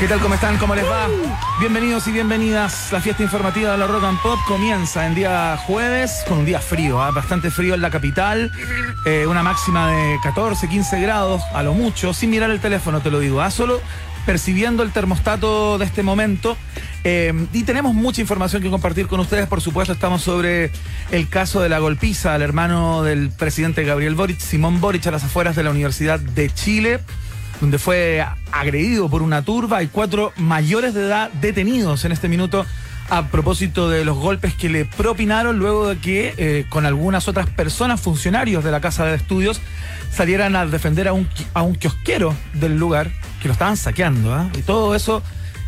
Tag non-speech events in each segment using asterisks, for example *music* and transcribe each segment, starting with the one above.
¿Qué tal? ¿Cómo están? ¿Cómo les va? Bienvenidos y bienvenidas. La fiesta informativa de la Rock and Pop comienza en día jueves con un día frío, ¿ah? bastante frío en la capital, eh, una máxima de 14, 15 grados a lo mucho, sin mirar el teléfono te lo digo, ¿ah? solo percibiendo el termostato de este momento. Eh, y tenemos mucha información que compartir con ustedes, por supuesto estamos sobre el caso de la golpiza al hermano del presidente Gabriel Boric, Simón Boric, a las afueras de la Universidad de Chile donde fue agredido por una turba. Hay cuatro mayores de edad detenidos en este minuto a propósito de los golpes que le propinaron luego de que eh, con algunas otras personas, funcionarios de la Casa de Estudios, salieran a defender a un, a un kiosquero del lugar que lo estaban saqueando. ¿ah? Y todo eso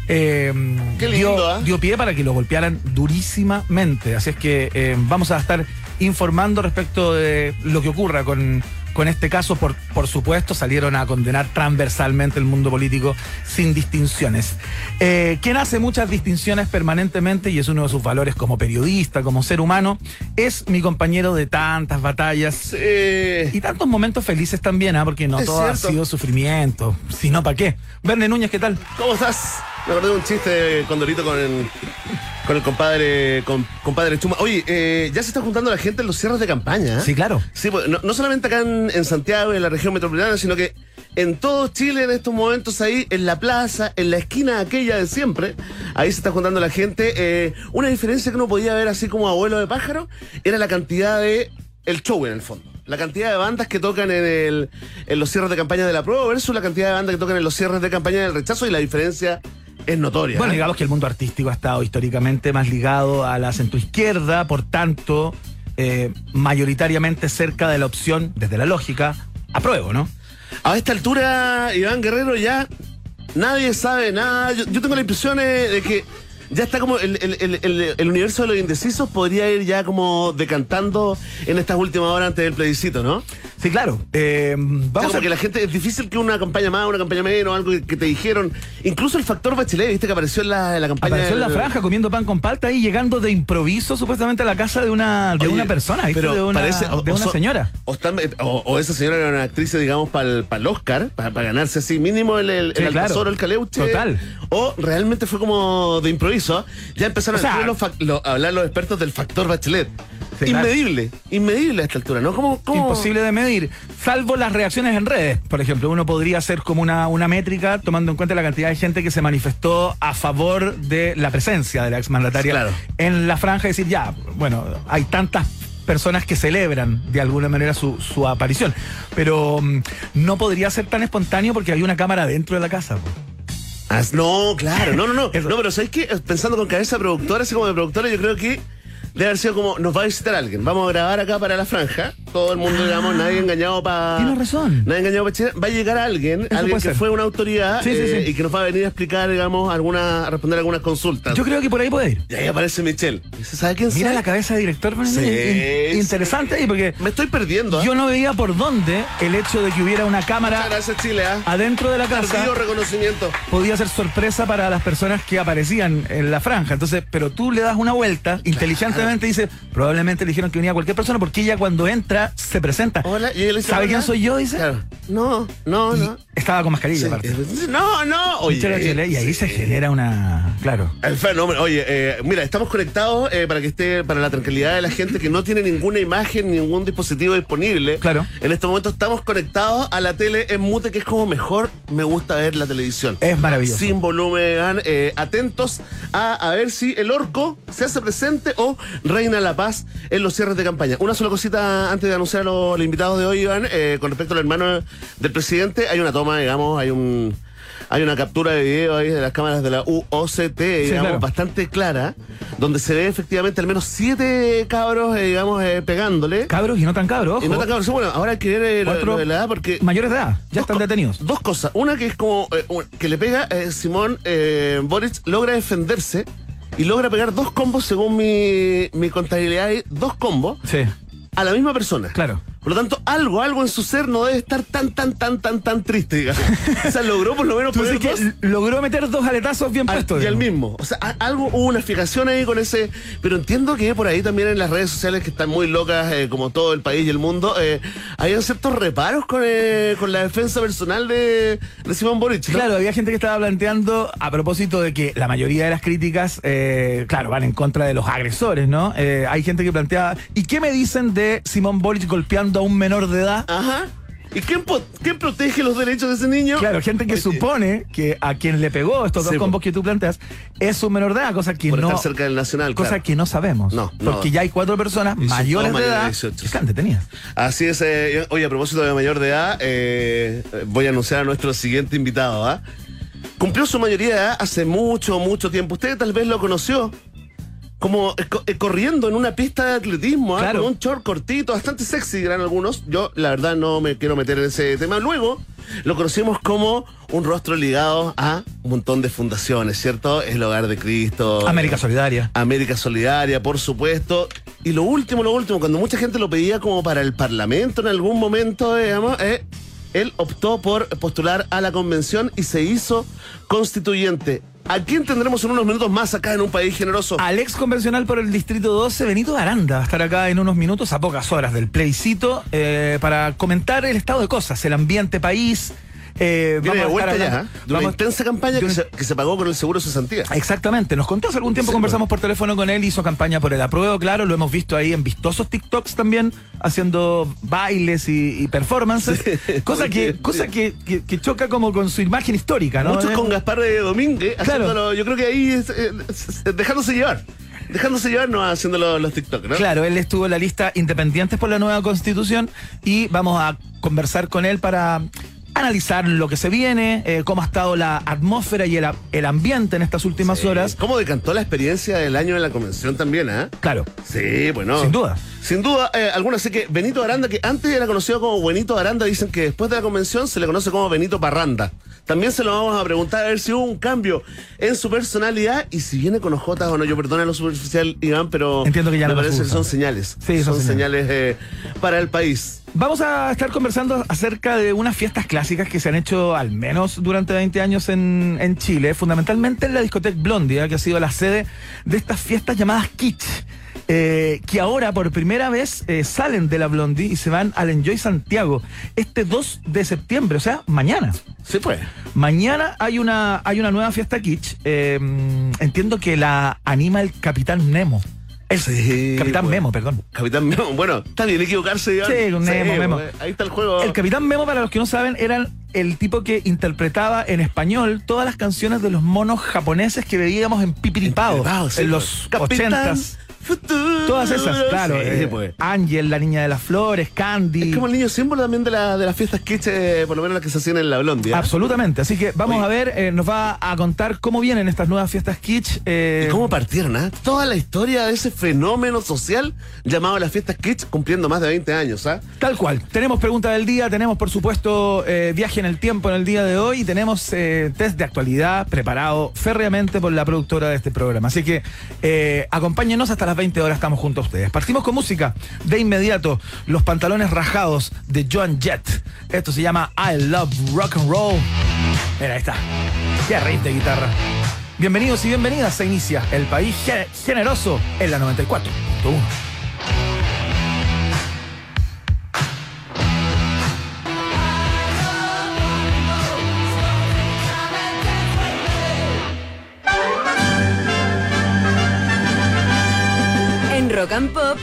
eh, dio, dio, pie para que lo golpearan durísimamente. Así es que eh, vamos a estar informando respecto de lo que ocurra con con este caso, por, por supuesto, salieron a condenar transversalmente el mundo político sin distinciones. Eh, quien hace muchas distinciones permanentemente y es uno de sus valores como periodista, como ser humano, es mi compañero de tantas batallas y tantos momentos felices también, ¿ah? porque no todo ha sido sufrimiento, sino para qué. Verne Núñez, ¿qué tal? ¿Cómo estás? Me acordé de un chiste con Dorito con el, con el compadre, con, compadre Chuma. Oye, eh, ya se está juntando la gente en los cierres de campaña. Sí, claro. Sí, pues, no, no solamente acá en, en, Santiago, en la región metropolitana, sino que en todo Chile en estos momentos ahí, en la plaza, en la esquina aquella de siempre, ahí se está juntando la gente. Eh, una diferencia que uno podía ver así como abuelo de pájaro era la cantidad de el show en el fondo. La cantidad de bandas que tocan en, el, en los cierres de campaña de la prueba versus la cantidad de bandas que tocan en los cierres de campaña del rechazo y la diferencia es notoria. Bueno, ¿eh? digamos que el mundo artístico ha estado históricamente más ligado a la centroizquierda, por tanto, eh, mayoritariamente cerca de la opción, desde la lógica, apruebo, ¿no? A esta altura, Iván Guerrero ya nadie sabe nada. Yo, yo tengo la impresión de que ya está como el, el, el, el, universo de los indecisos podría ir ya como decantando en estas últimas horas antes del plebiscito, ¿no? Sí, claro. Eh, vamos a que la gente es difícil que una campaña más, una campaña menos, algo que, que te dijeron. Incluso el factor Bachelet, viste que apareció en la, en la campaña. Apareció en la franja comiendo pan con palta y llegando de improviso supuestamente a la casa de una, de Oye, una persona, ¿viste? Pero de una, parece, o, de una o, señora. O, o, o, esa señora era una actriz, digamos, para el Oscar, para ganarse así mínimo el, el, sí, el claro. Alcazor, el Caleuche. Total. O realmente fue como de improviso. Ya empezaron o sea, a, los, lo, a hablar los expertos del factor Bachelet. Inmedible, inmedible a esta altura, ¿no? ¿Cómo, ¿Cómo, Imposible de medir, salvo las reacciones en redes. Por ejemplo, uno podría hacer como una, una métrica tomando en cuenta la cantidad de gente que se manifestó a favor de la presencia de la exmandataria claro. en la franja y decir, ya, bueno, hay tantas personas que celebran de alguna manera su, su aparición. Pero um, no podría ser tan espontáneo porque había una cámara dentro de la casa. Ah, no, claro, no, no, no. *laughs* no, pero ¿sabes qué? Pensando con cabeza productora, así como de productora, yo creo que debe haber sido como, nos va a visitar alguien, vamos a grabar acá para la franja, todo el mundo, ah, digamos, nadie engañado para... Tienes razón. Nadie engañado para Chile, va a llegar alguien, Eso alguien que ser. fue una autoridad sí, eh, sí, sí. y que nos va a venir a explicar, digamos, alguna, a responder algunas consultas. Yo creo que por ahí puede ir. Y ahí aparece Michelle. ¿Sabe quién Mira sabe? la cabeza de director, sí, interesante ahí porque... Me estoy perdiendo. ¿eh? Yo no veía por dónde el hecho de que hubiera una cámara... Gracias, Chile. ¿eh? Adentro de la casa... Tardío reconocimiento. Podía ser sorpresa para las personas que aparecían en la franja. Entonces, pero tú le das una vuelta, dices probablemente le dijeron que venía cualquier persona porque ella cuando entra se presenta. Hola, dice, ¿Sabe hola? quién soy yo? Dice. Claro. No, no, y no. Estaba con mascarilla, Sí. aparte. No, no. Oye, y ahí se genera una. Claro. El fenómeno. Oye, eh, mira, estamos conectados eh, para que esté, para la tranquilidad de la gente que no tiene ninguna imagen, ningún dispositivo disponible. Claro. En este momento estamos conectados a la tele en mute, que es como mejor me gusta ver la televisión. Es maravilloso. Sin volumen, eh, atentos a, a ver si el orco se hace presente o reina la paz en los cierres de campaña. Una sola cosita antes de anunciar a los, invitados de hoy, Iván, eh, con respecto al hermano del presidente, hay una toma, digamos, hay un hay una captura de video ahí de las cámaras de la UOCT, digamos, claro. bastante clara, donde se ve efectivamente al menos siete cabros, eh, digamos, eh, pegándole. Cabros y no tan cabros. Y no ojo. tan cabros. Bueno, ahora hay que ver eh, lo, Otro- lo de la edad porque Mayores de edad, ya están detenidos. Dos cosas. Una que es como que le pega Simón eh, Boric, logra defenderse y logra pegar dos combos según mi, mi contabilidad, dos combos Sí, a la misma persona. claro. Por lo tanto, algo, algo en su ser no debe estar tan, tan, tan, tan, tan triste, digamos. o sea, logró por lo menos poner que dos logró meter dos aletazos bien puestos. y al mismo. O sea, algo hubo una fijación ahí con ese. Pero entiendo que por ahí también en las redes sociales que están muy locas, eh, como todo el país y el mundo, eh, habían ciertos reparos con, eh, con la defensa personal de, de Simón Boric. ¿no? Claro, había gente que estaba planteando a propósito de que la mayoría de las críticas, eh, claro, van en contra de los agresores, ¿no? Eh, hay gente que plantea, ¿y qué me dicen de Simón Boric golpeando a un menor de edad? Ajá. ¿Y quién, protege los derechos de ese niño? Claro, gente que Oye, supone que a quien le pegó estos dos Sí, combos que tú planteas es un menor de edad, cosa que Por no. estar cerca del Nacional, Cosa claro. que no sabemos. No, no. Porque ya hay cuatro personas Y mayores de edad 18, que están detenidas. Así es, eh, oye, a propósito de mayor de edad, eh, voy a anunciar a nuestro siguiente invitado, ¿ah? Cumplió su mayoría de edad hace mucho, mucho tiempo. Usted tal vez lo conoció como eh, eh, corriendo en una pista de atletismo, ¿ah? Con un short cortito, bastante sexy, dirán algunos. Yo, la verdad, no me quiero meter en ese tema. Luego, lo conocimos como un rostro ligado a un montón de fundaciones, ¿cierto? El Hogar de Cristo. América Solidaria. América Solidaria, por supuesto. Y lo último, lo último, cuando mucha gente lo pedía como para el Parlamento en algún momento, digamos, eh, él optó por postular a la convención y se hizo constituyente. ¿A quién tendremos en unos minutos más acá en un país generoso? Al ex convencional por el Distrito 12, Benito Aranda, va a estar acá en unos minutos, a pocas horas del plebiscito, eh, para comentar el estado de cosas, el ambiente país. Eh, Viene de vamos a estar ya, ¿eh? de una vamos- intensa campaña de que se, que se pagó con el seguro de cesantía. Exactamente, nos contó hace algún tiempo, Sí, conversamos por teléfono con él, hizo campaña por el apruebo, claro, lo hemos visto ahí en vistosos TikToks también, haciendo bailes y, y performances, *laughs* cosa, que, cosa que, que- que choca como con su imagen histórica, ¿no? Muchos Eh, con Gaspar de Domínguez, Claro. haciéndolo, yo creo que ahí es, eh, es- es dejándose llevar. Dejándose llevar, no haciendo los, los TikTok, ¿no? Claro, él estuvo en la lista Independientes por la nueva constitución y vamos a conversar con él para analizar lo que se viene, eh, cómo ha estado la atmósfera y el, el ambiente en estas últimas Sí. horas. ¿Cómo decantó la experiencia del año en la convención también, ah? Claro, Sí, bueno. Sin duda. Sin duda, eh, algunos sé que Benito Aranda, que antes era conocido como Buenito Aranda, dicen que después de la convención se le conoce como Benito Parranda. También se lo vamos a preguntar a ver si hubo un cambio en su personalidad y si viene con ojotas o no. Yo perdona lo superficial, Iván, pero Entiendo que ya me no parece que son señales. Sí, son son señales eh, para el país. Vamos a estar conversando acerca de unas fiestas clásicas que se han hecho al menos durante 20 años en, en Chile, fundamentalmente en la discoteca Blondie, que ha sido la sede de estas fiestas llamadas Kitsch. eh, que ahora por primera vez eh, salen de la Blondie y se van al Enjoy Santiago este 2 de septiembre, o sea, mañana. Sí, pues. Mañana hay una, hay una nueva fiesta kitsch. eh, entiendo que la anima el Capitán Nemo. El Sí, Capitán. Memo, perdón. Capitán Memo. *laughs* Bueno, está bien equivocarse. Sí, un Nemo, Memo. pues, Ahí está el juego. El Capitán Memo, para los que no saben, era el tipo que interpretaba en español todas las canciones de los monos japoneses que veíamos en Pipiripao sí, en pues. los Capitán ochentas. Futuro. Todas esas, claro. Sí, eh, pues. Ángel, la niña de las flores, Candy. Es como el niño símbolo también de, la, de las fiestas kitsch, eh, por lo menos las que se hacían en la Blondia. Absolutamente. Así que vamos Oye. a ver, eh, nos va a contar cómo vienen estas nuevas fiestas kitsch. eh, ¿Y cómo partieron, ah? Toda la historia de ese fenómeno social llamado las fiestas kitsch cumpliendo más de 20 años, ¿ah? Tal cual. Tenemos pregunta del día, tenemos por supuesto eh, viaje en el tiempo en el día de hoy y tenemos eh, test de actualidad preparado férreamente por la productora de este programa. Así que eh, acompáñenos hasta las 20 horas, estamos junto a ustedes. Partimos con música. De inmediato, los pantalones rajados de Joan Jett. Esto se llama I Love Rock and Roll. Mira, ahí está. Qué riff de guitarra. Bienvenidos y bienvenidas. Se inicia el país ge- generoso en la 94.1.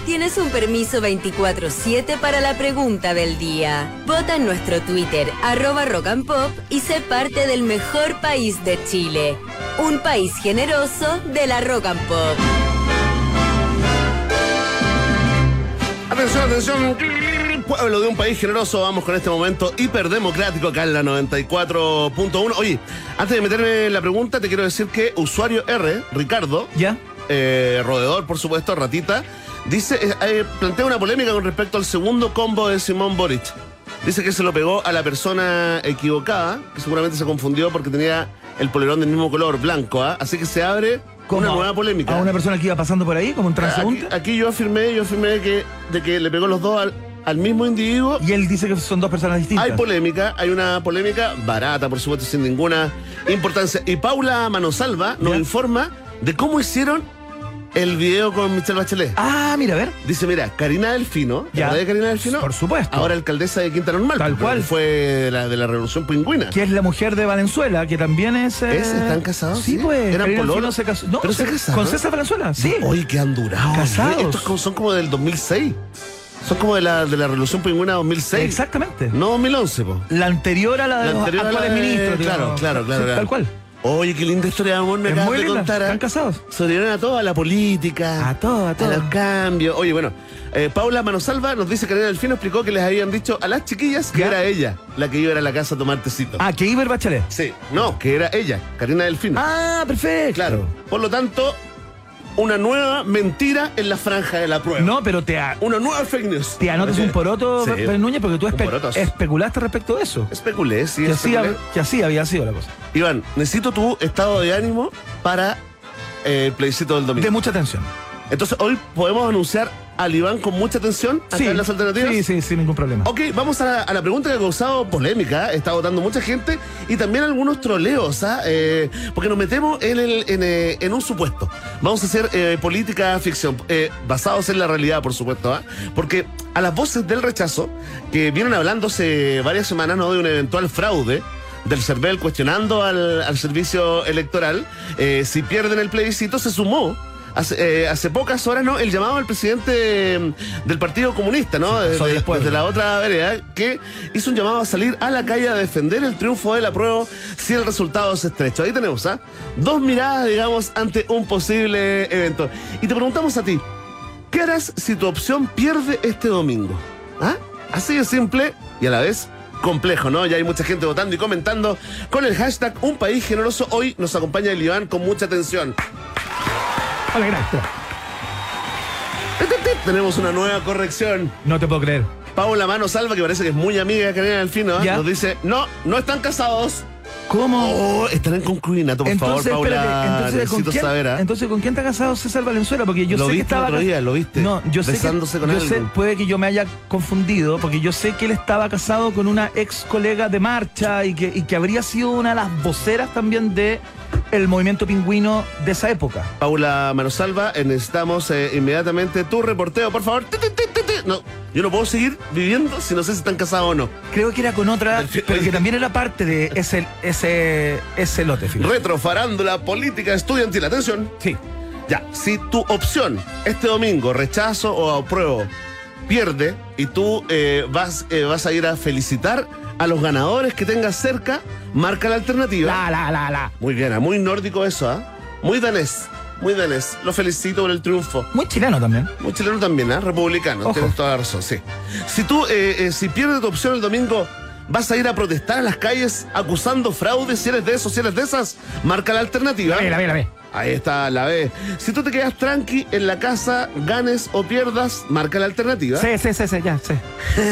tienes un permiso 24-7 para la pregunta del día. Vota en nuestro Twitter, arroba Rock and Pop, y sé parte del mejor país de Chile. Un país generoso de la Rock and Pop. Atención, atención. Pueblo de un país generoso, vamos con este momento hiperdemocrático acá en la 94.1. Oye, antes de meterme en la pregunta, te quiero decir que usuario R, Ricardo, ¿Ya? eh, roedor, por supuesto, ratita, dice, eh, eh, plantea una polémica con respecto al segundo combo de Simón Boric. Dice que se lo pegó a la persona equivocada, que seguramente se confundió porque tenía el polerón del mismo color, blanco, ¿ah? Así que se abre ¿Cómo? una nueva polémica. A una persona que iba pasando por ahí, como un transeúnte. Aquí, aquí yo afirmé, yo afirmé que, de que le pegó los dos al, al mismo individuo. Y él dice que son dos personas distintas. Hay polémica, hay una polémica barata, por supuesto, sin ninguna importancia. Y Paula Manosalva nos Ya. informa de cómo hicieron el video con Michelle Bachelet. Ah, mira, a ver. Dice, mira, Karina Delfino, ¿te Ya. de Karina Delfino? Por supuesto. Ahora alcaldesa de Quinta Normal. Tal cual. Fue de la, de la Revolución Pingüina. Que es la mujer de Valenzuela, que también es. eh, ¿Es? ¿Están casados? Sí, Sí. pues. ¿Eran pololos? Se casó. No, ¿Pero se se- casaron? Con César Valenzuela, sí. Oye, que han durado. Casados. Estos son como del 2006. Son como de la, de la Revolución Pingüina 2006. Exactamente. No 2011, po. La anterior a la de La los la actuales de- ministros. claro, digamos. claro, claro, Sí, claro. Tal cual. Oye, qué linda historia de amor me acabas de contar. ¿ah? ¿Están casados? Se dieron a todo, a la política. A todo, a todo. los cambios. Oye, bueno, eh, Paula Manosalva nos dice que Karina Delfino explicó que les habían dicho a las chiquillas que Ya. era ella la que iba a ir a la casa a tomar tecito. Ah, que Iber Bachelet. Sí, no, que era ella, Karina Delfino. Ah, perfecto. Claro. Por lo tanto, una nueva mentira en la franja de la prueba. No, pero te, a- Una nueva fake news. te anotas un poroto, Sí. Núñez, porque tú Un espe- porotos. especulaste respecto de eso. Especulé, sí, Que especulé. que así había sido la cosa. Iván, necesito tu estado de ánimo para eh, el plebiscito del domingo. De mucha tensión. Entonces, hoy podemos anunciar al Iván con mucha atención acá en las alternativas. Sí, sí, sin ningún problema. Ok, vamos a la, a la pregunta que ha causado polémica, está votando mucha gente y también algunos troleos, ¿ah? Eh, porque nos metemos en, el, en, eh, en un supuesto. Vamos a hacer eh, política ficción, eh, basados en la realidad, por supuesto, ¿ah? porque a las voces del rechazo, que vienen hablando hace varias semanas ¿no? de un eventual fraude, del CERVEL cuestionando al, al servicio electoral, eh, si pierden el plebiscito, se sumó Hace, eh, hace pocas horas, ¿no? El llamado al presidente mm, del Partido Comunista, ¿no? Desde, después, desde ¿no? la otra vereda, que hizo un llamado a salir a la calle a defender el triunfo del apruebo si el resultado es estrecho. Ahí tenemos, ¿ah? Dos miradas, digamos, ante un posible evento. Y te preguntamos a ti, ¿qué harás si tu opción pierde este domingo? ¿Ah? Así de simple y a la vez complejo, ¿no? Ya hay mucha gente votando y comentando con el hashtag Un País Generoso. Hoy nos acompaña el Iván con mucha atención. Hola, gracias. Tenemos una nueva corrección. No te puedo creer. Paula Mano Salva, que parece que es muy amiga de Karina Delfino, ¿eh? Ya. nos dice, no, no están casados. ¿Cómo? Oh, estarán en concubinato, por entonces, favor, Paula. entonces, ¿con quién, saber, entonces, ¿con quién está casado César Valenzuela? Porque yo Lo sé que viste estaba. el otro día, lo viste, No, yo sé que, con yo sé, puede que yo me haya confundido, porque yo sé que él estaba casado con una ex colega de marcha y que, y que habría sido una de las voceras también de el movimiento pingüino de esa época. Paula Manosalva, eh, necesitamos eh, inmediatamente tu reporteo, por favor. No, yo no puedo seguir viviendo si no sé si están casados o no. Creo que era con otra, pero que también era parte de ese, ese, ese lote, fíjate. Retrofarándula política estudiantil. Atención. Sí. Ya, si tu opción este domingo, rechazo o apruebo, pierde y tú eh, vas, eh, vas a ir a felicitar a los ganadores que tengas cerca, marca la alternativa. La, la, la, la. Muy bien, ah, muy nórdico eso, ¿ah? Muy danés, muy danés. Lo felicito por el triunfo. Muy chileno también. Muy chileno también, ¿ah? Republicano, Ojo. tienes toda la razón, sí. Si tú, eh, eh, si pierdes tu opción el domingo, vas a ir a protestar a las calles acusando fraude, si eres de esos, si eres de esas, marca la alternativa. La ve, la ve, la ve. Ahí está, la B. Si tú te quedas tranqui en la casa, ganes o pierdas, marca la alternativa. Sí, sí, sí, sí, ya, sí.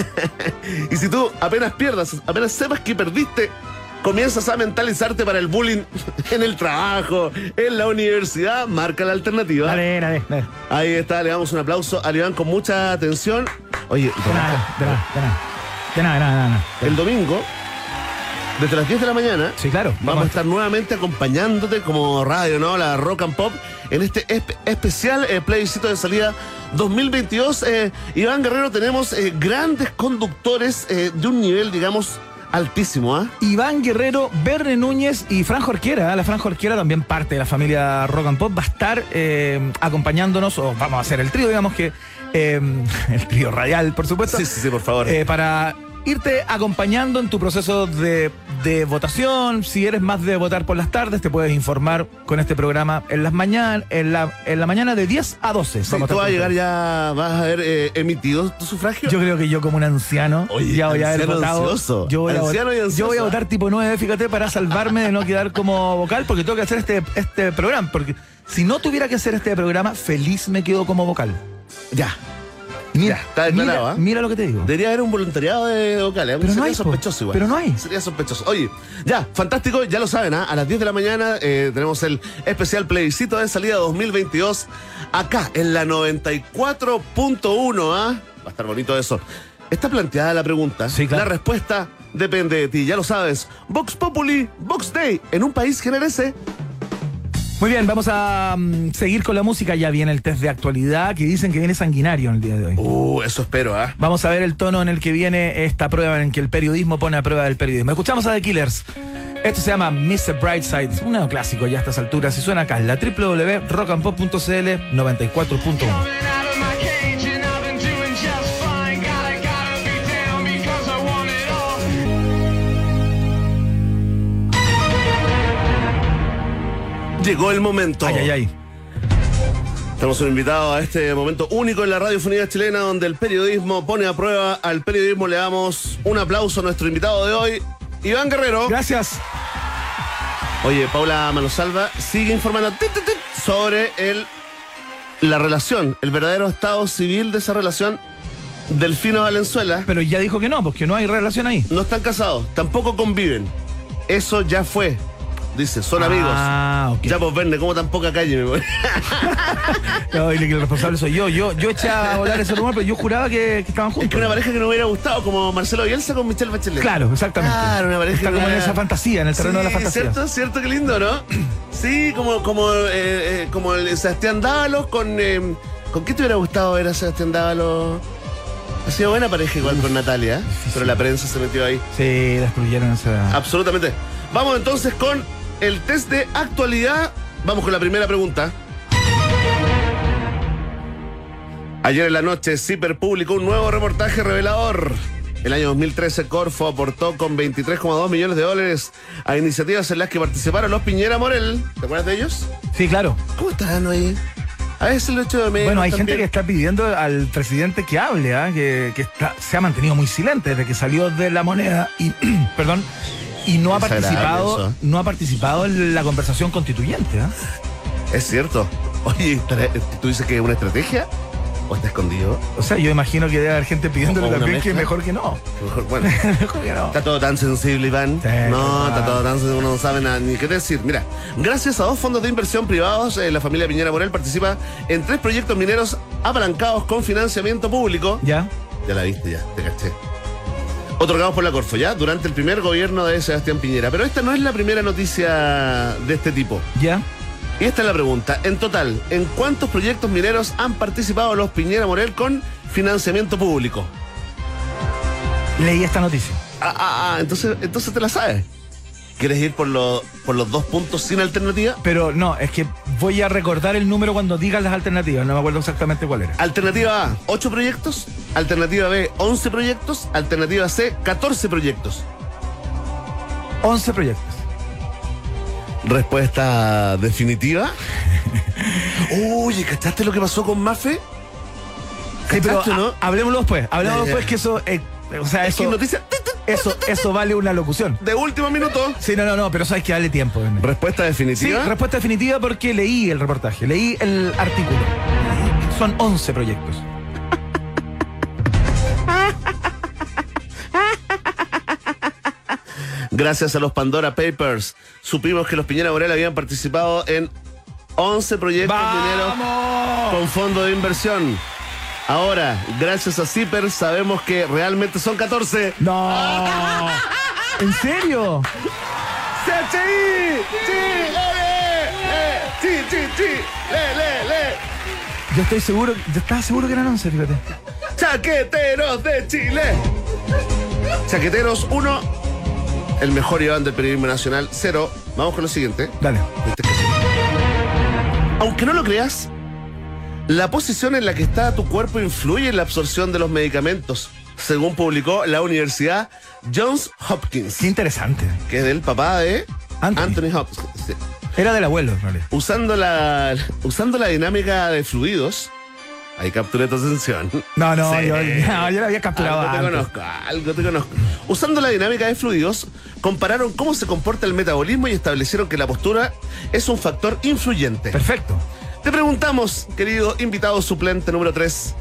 *laughs* Y si tú apenas pierdas, apenas sepas que perdiste, comienzas a mentalizarte para el bullying *laughs* en el trabajo, en la universidad, marca la alternativa. La ve. Ahí está, le damos un aplauso a Iván con mucha atención. Oye, De nada, de nada, de nada. De nada, de nada, de nada. el domingo, desde las 10 de la mañana, Sí, claro. vamos a estar nuevamente acompañándote como radio, ¿no? La Rock and Pop, en este espe- especial eh, plebiscito de salida 2022. Eh, Iván Guerrero, tenemos eh, grandes conductores eh, de un nivel, digamos, altísimo, ¿ah? Iván Guerrero, Verne Núñez y Fran Jorquera. La Fran Jorquera también parte de la familia Rock and Pop. Va a estar eh, acompañándonos, o vamos a hacer el trío, digamos que eh, *laughs* el trío radial, por supuesto. Sí, sí, sí, por favor. Eh, para irte acompañando en tu proceso de, de votación. Si eres más de votar por las tardes, te puedes informar con este programa en las mañanas, en la, en la mañana de 10 a 12. Sí, tú vas a llegar ya, vas a haber eh, emitido tu sufragio. Yo creo que yo como un anciano Oye, ya voy a haber votado. ansioso. Yo voy, a Anciano y votar, ansioso, yo voy a votar tipo 9, fíjate, para salvarme de no quedar como vocal, porque tengo que hacer este, este programa. Porque si no tuviera que hacer este programa, feliz me quedo como vocal. ya. Mira, está declarado, mira, ¿ah? mira lo que te digo. Debería haber un voluntariado de vocales. Pero no Sería hay, po. sospechoso igual. Pero no hay. Sería sospechoso. Oye, ya, fantástico, ya lo saben, ¿ah? a las 10 de la mañana eh, tenemos el especial plebiscito de salida 2022 acá en la 94.1, ¿ah? Va a estar bonito eso. Está planteada la pregunta. Sí, claro. La respuesta depende de ti, ya lo sabes. Vox Populi, Vox Day, en un país generese. Muy bien, vamos a mm, seguir con la música. Ya viene el test de actualidad que dicen que viene sanguinario en el día de hoy. Uh, eso espero, ¿ah? Vamos a ver el tono en el que viene esta prueba en que el periodismo pone a prueba del periodismo. Escuchamos a The Killers. Esto se llama Mr. Brightside, un neoclásico ya a estas alturas y suena acá en la www.rockandpop.cl 94.1. Llegó el momento. Ay, ay, ay. Estamos invitados a este momento único en la radiofonía chilena donde el periodismo pone a prueba al periodismo. Le damos un aplauso a nuestro invitado de hoy, Iván Guerrero. Gracias. Oye, Paula Manosalva sigue informando tit, tit, tit, sobre el, la relación, el verdadero estado civil de esa relación Delfino Valenzuela. Pero ya dijo que no, porque no hay relación ahí. No están casados, tampoco conviven. Eso ya fue. Dice, son amigos. Ah, ok. Ya pues Verne, como tan poca calle me. *laughs* No, y el responsable soy yo. Yo, yo eché a volar ese rumor, pero yo juraba que, que estaban Es juntos. que una pareja que no hubiera gustado, como Marcelo Bielsa con Michelle Bachelet. Claro, exactamente. Claro, una pareja Está que como en esa fantasía, en el terreno de la Sí, fantasía. Cierto, cierto, qué lindo, ¿no? *clears throat* Sí, como, como, eh, eh, como el Sebastián Dávalos con. eh, ¿Con qué te hubiera gustado ver a Sebastián Dávalos? Ha sido buena pareja igual con Natalia, pero la prensa se metió ahí. Sí, destruyeron esa. Absolutamente. Vamos entonces con el test de actualidad. Vamos con la primera pregunta. Ayer en la noche, Zipper publicó un nuevo reportaje revelador. El año 2013, Corfo aportó con 23,2 millones de dólares a iniciativas en las que participaron los Piñera Morel. ¿Te acuerdas de ellos? Sí, claro. ¿Cómo están ahí? A veces lo hecho de menos. Bueno, hay gente que está pidiendo al presidente que hable, ¿ah? que, que está- se ha mantenido muy silente desde que salió de la moneda y, *clears throat* perdón, y no ha participado, no ha participado en la conversación constituyente. ¿ah? Es cierto. Oye, ¿estará- ¿tú dices que es una estrategia? ¿O está escondido? O sea, yo imagino que debe haber gente pidiéndole también que mezcla. mejor que no. Mejor, bueno. *laughs* mejor que no. Está todo tan sensible, Iván. Sí, no, está todo tan sensible, uno no sabe nada, ni qué decir. Mira, gracias a dos fondos de inversión privados, eh, la familia Piñera Morel participa en tres proyectos mineros apalancados con financiamiento público. ¿Ya? Ya la viste, ya, te caché. Otorgados por la Corfo, ya, durante el primer gobierno de Sebastián Piñera. Pero esta no es la primera noticia de este tipo. ¿Ya? Y esta es la pregunta. En total, ¿en cuántos proyectos mineros han participado los Piñera Morel con financiamiento público? Leí esta noticia. Ah, ah, ah, entonces, entonces te la sabes. ¿Quieres ir por, lo- por los dos puntos sin alternativa? Pero no, es que voy a recordar el número cuando digas las alternativas. No me acuerdo exactamente cuál era. Alternativa A, 8 proyectos. Alternativa B, 11 proyectos. Alternativa C, 14 proyectos. 11 proyectos. Respuesta definitiva. *laughs* Oye, ¿cachaste lo que pasó con Mafe? Sí, pero ¿Cachaste, no? ha- hablemoslo después. Hablemoslo después que eso. eh, o sea, Es que eso, noticia eso, eso vale una locución. de último minuto. Sí, no, no, no, pero sabes que dale tiempo. Verne. Respuesta Sí, definitiva. respuesta definitiva porque leí el reportaje, leí el artículo. Son 11 proyectos. Gracias a los Pandora Papers, supimos que los Piñera Morel habían participado en 11 proyectos mineros ¡Vamos! con fondo de inversión. Ahora, gracias a Zipper, sabemos que realmente son 14. ¡No! ¿En serio? ¡CHI! ¡Sí! ¡Le, ¡Sí, sí, sí! ¡Le, le, le! Yo estoy seguro, yo estaba seguro que eran 11, fíjate. ¡Chaqueteros de Chile! Chaqueteros 1, el mejor Iván del periodismo nacional 0. Vamos con lo siguiente. Dale. Aunque no lo creas, la posición en la que está tu cuerpo influye en la absorción de los medicamentos, según publicó la Universidad Johns Hopkins, Qué interesante. que es del papá de Anthony. Anthony, Hopkins. Sí. Era del abuelo, en realidad. Usando la, usando la dinámica de fluidos, ahí capturé tu atención. No, no, Sí. yo, no, yo la había capturado Algo te antes. conozco, algo te conozco. Usando la dinámica de fluidos, compararon cómo se comporta el metabolismo y establecieron que la postura es un factor influyente. Perfecto. Te preguntamos, querido invitado suplente número 3,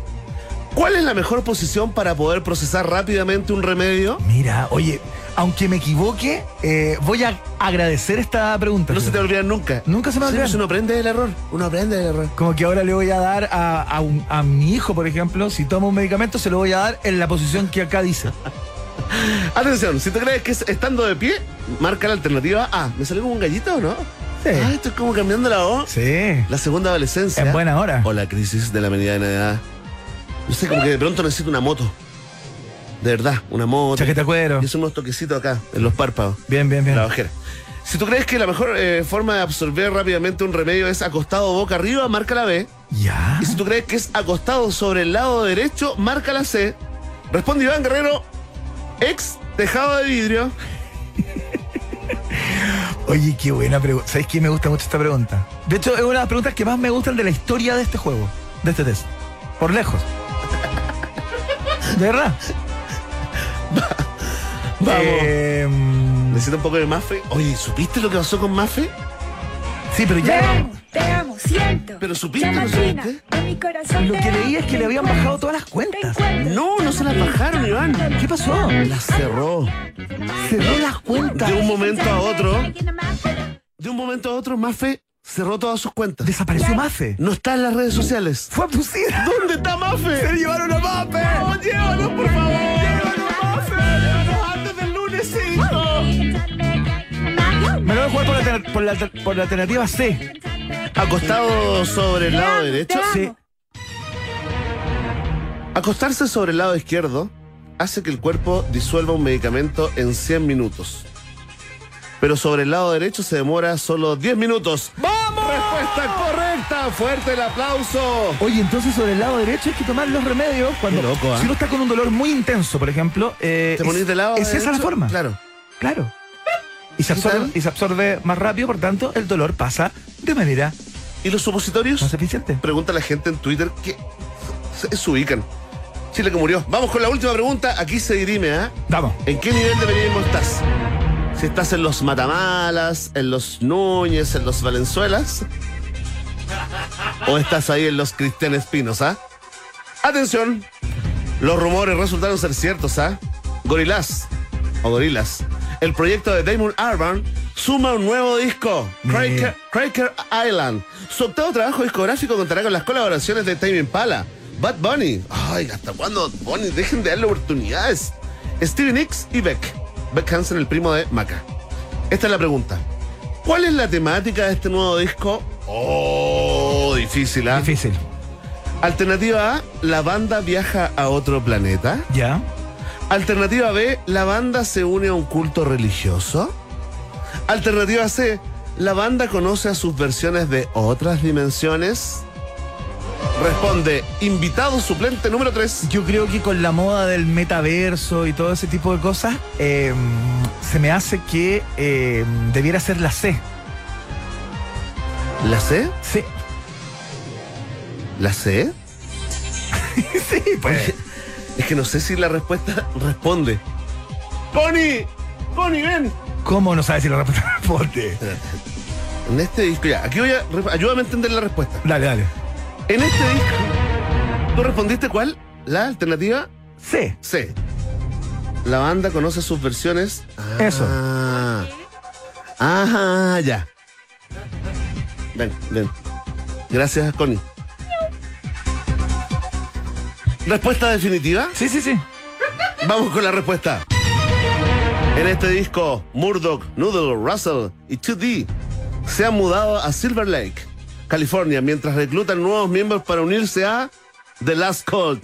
¿cuál es la mejor posición para poder procesar rápidamente un remedio? Mira, oye, aunque me equivoque, eh, voy a agradecer esta pregunta. No se te va a olvidar nunca. Nunca se me va a olvidar. uno aprende del error. Uno aprende del error. Como que ahora le voy a dar a, a un- a mi hijo, por ejemplo, si toma un medicamento, se lo voy a dar en la posición que acá dice. *laughs* Atención, si te crees que es estando de pie, marca la alternativa A. ¿Me salió como un gallito o no? Ah, estoy como cambiando la O. Sí. La segunda adolescencia. En buena hora. O la crisis de la mediana edad. No sé, como que de pronto necesito una moto. De verdad, una moto. Chaqueta de cuero. Y es unos toquecitos acá, en los párpados. Bien, bien, bien. La bajera. Si tú crees que la mejor eh, forma de absorber rápidamente un remedio es acostado boca arriba, marca la B. Ya. Y si tú crees que es acostado sobre el lado derecho, marca la C. Responde Iván Guerrero, ex tejado de vidrio. *laughs* Oye, qué buena pregunta. ¿Sabes qué? Me gusta mucho esta pregunta. De hecho, es una de las preguntas que más me gustan de la historia de este juego, de este test. Por lejos. ¿De verdad? Vamos. Eh, mm, Necesito un poco de Mafe. Oye, ¿supiste lo que pasó con Mafe? Sí, pero ya. amo, te amo, siento. Pero supiste, ¿no supiste? en mi corazón Lo que leí es que le habían bajado todas las cuentas. No, no se las bajaron, Iván. ¿Qué pasó? Las cerró. Cerró las cuentas. De un momento a otro, de un momento a otro, Mafe cerró todas sus cuentas. Desapareció Mafe. No está en las redes sociales. Fue abducida. ¿Dónde está Mafe? Se llevaron a Mafe. ¡No, llévanos, por favor! Jugar por la, por la alter- por la alternativa C. Acostado sobre el lado derecho. Sí. Acostarse sobre el lado izquierdo hace que el cuerpo disuelva un medicamento en 100 minutos. Pero sobre el lado derecho se demora solo 10 minutos. ¡Vamos! Respuesta correcta. Fuerte el aplauso. Oye, entonces sobre el lado derecho hay que tomar los remedios cuando Qué loco, ¿ah? si uno está con un dolor muy intenso, por ejemplo, eh, ¿Te ponís es, de lado? es esa la forma. Claro. Claro. Y se, ¿Qué absorbe, tal? y se absorbe más rápido, por tanto, el dolor pasa de manera ¿Y los supositorios? más eficiente. Pregunta la gente en Twitter que se, ubican. Chile que murió. Vamos con la última pregunta. Aquí se dirime, ¿ah? Vamos. ¿En qué nivel de periodismo estás? Si estás en los Matamalas, en los Núñez, en los Valenzuelas. ¿O estás ahí en los Cristian Espinos, ah? Atención. Los rumores resultaron ser ciertos, ¿ah? Gorilas. O Gorilas. El proyecto de Damon Albarn suma un nuevo disco. Cracker, Cracker Island. Su octavo trabajo discográfico contará con las colaboraciones de Tame Impala, Bad Bunny. Ay, ¿hasta cuándo Bad Bunny? Dejen de darle oportunidades. Stevie Nicks y Beck. Beck Hansen, el primo de Maca. Esta es la pregunta. ¿Cuál es la temática de este nuevo disco? Oh, difícil, ¿ah? Difícil. Alternativa A, la banda viaja a otro planeta. ¿Ya? Alternativa B, la banda se une a un culto religioso. Alternativa C, la banda conoce a sus versiones de otras dimensiones. Responde, invitado suplente número 3. Yo creo que con la moda del metaverso y todo ese tipo de cosas, eh, se me hace que eh, debiera ser la C. ¿La C? Sí. ¿La C? *laughs* sí, pues. Es que no sé si la respuesta *laughs* responde. ¡Connie! ¡Connie, ven! ¿Cómo no sabes si la respuesta *laughs* responde? En este disco, ya, aquí voy a. Ayúdame a entender la respuesta. Dale, dale. En este disco, ¿tú respondiste cuál? ¿La alternativa? C. C. La banda conoce sus versiones. Ah. Eso. Ajá, ya. Ven, ven. Gracias, Connie. ¿Respuesta definitiva? Sí, sí, sí. Vamos con la respuesta. En este disco, Murdoch, Noodle, Russell y 2D se han mudado a Silver Lake, California, mientras reclutan nuevos miembros para unirse a The Last Cult,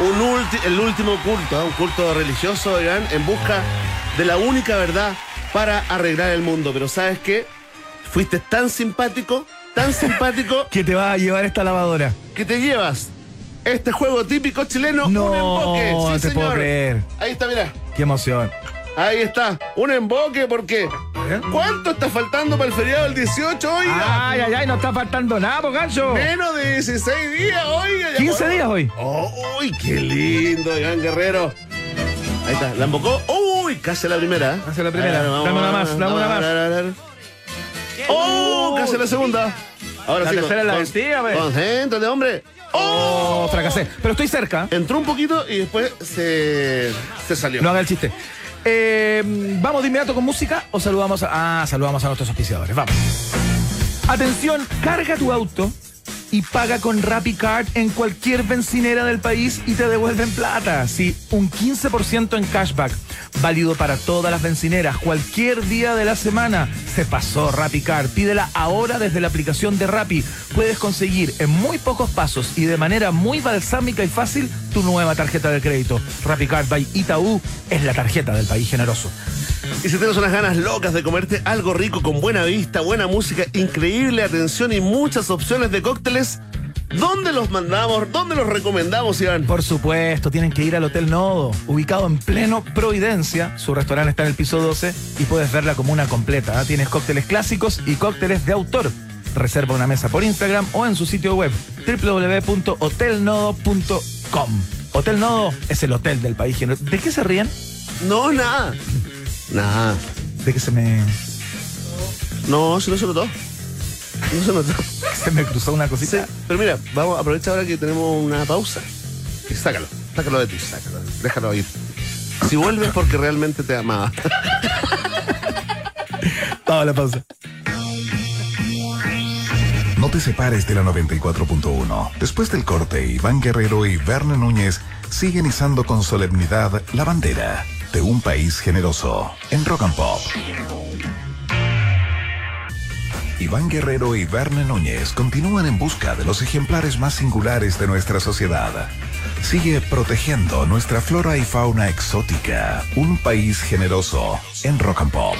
un ulti- el último culto, ¿eh? un culto religioso, Iván, en busca de la única verdad para arreglar el mundo. Pero ¿sabes qué? Fuiste tan simpático, tan simpático, *laughs* ¿Qué te va a llevar esta lavadora? que te llevas este juego típico chileno, No, un emboque. no Sí, te puedo señor. creer. Ahí está, mira. Qué emoción. Ahí está, un emboque porque ¿Eh? ¿cuánto está faltando para el feriado del 18, oiga? Ay, ay, ay, no está faltando nada, po, gancho. Menos de 16 días, oiga. ya 15 podemos- días hoy. Oh, uy, qué lindo, Iván Guerrero. Ahí está, la embocó. Uy, casi la primera. Casi la primera. A ver, vamos, Dame una más, dame una más. Oh, casi la segunda. Ahora La sí. tercera es la con- vencida, ve. Concéntrate, hombre. Oh, fracasé. Pero estoy cerca. Entró un poquito y después se, se salió. No haga el chiste. Eh, ¿Vamos de inmediato con música o saludamos a, ah, saludamos a nuestros auspiciadores? Vamos. Atención, carga tu auto y paga con RappiCard en cualquier bencinera del país y te devuelven plata. Sí, un 15% en cashback. Válido para todas las bencineras, cualquier día de la semana. Se pasó RappiCard. Pídela ahora desde la aplicación de Rappi. Puedes conseguir en muy pocos pasos y de manera muy balsámica y fácil tu nueva tarjeta de crédito. RappiCard by Itaú es la tarjeta del país generoso. Y si tienes unas ganas locas de comerte algo rico con buena vista, buena música, increíble atención y muchas opciones de cócteles, ¿dónde los mandamos? ¿Dónde los recomendamos, Iván? Por supuesto, tienen que ir al Hotel Nodo, ubicado en pleno Providencia. Su restaurante está en el piso 12 y puedes ver la comuna completa. ¿ah? Tienes cócteles clásicos y cócteles de autor. Reserva una mesa por Instagram o en su sitio web www.hotelnodo.com. Hotel Nodo es el hotel del país. generoso. ¿De qué se ríen? No, nada. *laughs* Nada. De que se me, No, se notó. No se notó. se me cruzó una Sí, cosita. pero mira, vamos, aprovecha ahora que tenemos una pausa y sácalo. Sácalo de ti, sácalo. Déjalo ir. Si vuelves porque realmente te amaba. *laughs* Vamos a la pausa. No te separes de la 94.1. Después del corte, Iván Guerrero y Verne Núñez siguen izando con solemnidad la bandera de un país generoso en Rock and Pop. Iván Guerrero y Verne Núñez continúan en busca de los ejemplares más singulares de nuestra sociedad. Sigue protegiendo nuestra flora y fauna exótica. Un país generoso en Rock and Pop.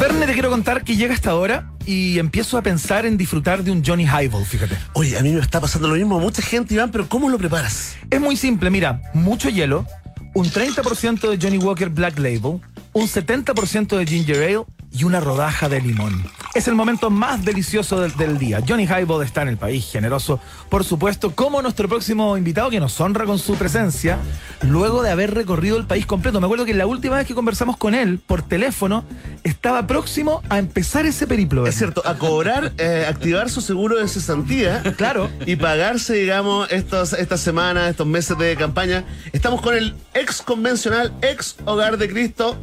Verne, te quiero contar que llega hasta ahora y empiezo a pensar en disfrutar de un Johnny Highball, fíjate. Oye, a mí me está pasando lo mismo mucha gente, Iván, pero ¿cómo lo preparas? Es muy simple, mira, mucho hielo, un 30% de Johnny Walker Black Label, un 70% de Ginger Ale y una rodaja de limón. Es el momento más delicioso del, del día. Johnny Highball está en el país, generoso, por supuesto, como nuestro próximo invitado que nos honra con su presencia, luego de haber recorrido el país completo. Me acuerdo que la última vez que conversamos con él por teléfono, estaba próximo a empezar ese periplo. Es cierto, a cobrar, eh, activar su seguro de cesantía. Claro. Y pagarse, digamos, estos, estas semanas, estos meses de campaña. Estamos con el ex convencional, ex Hogar de Cristo.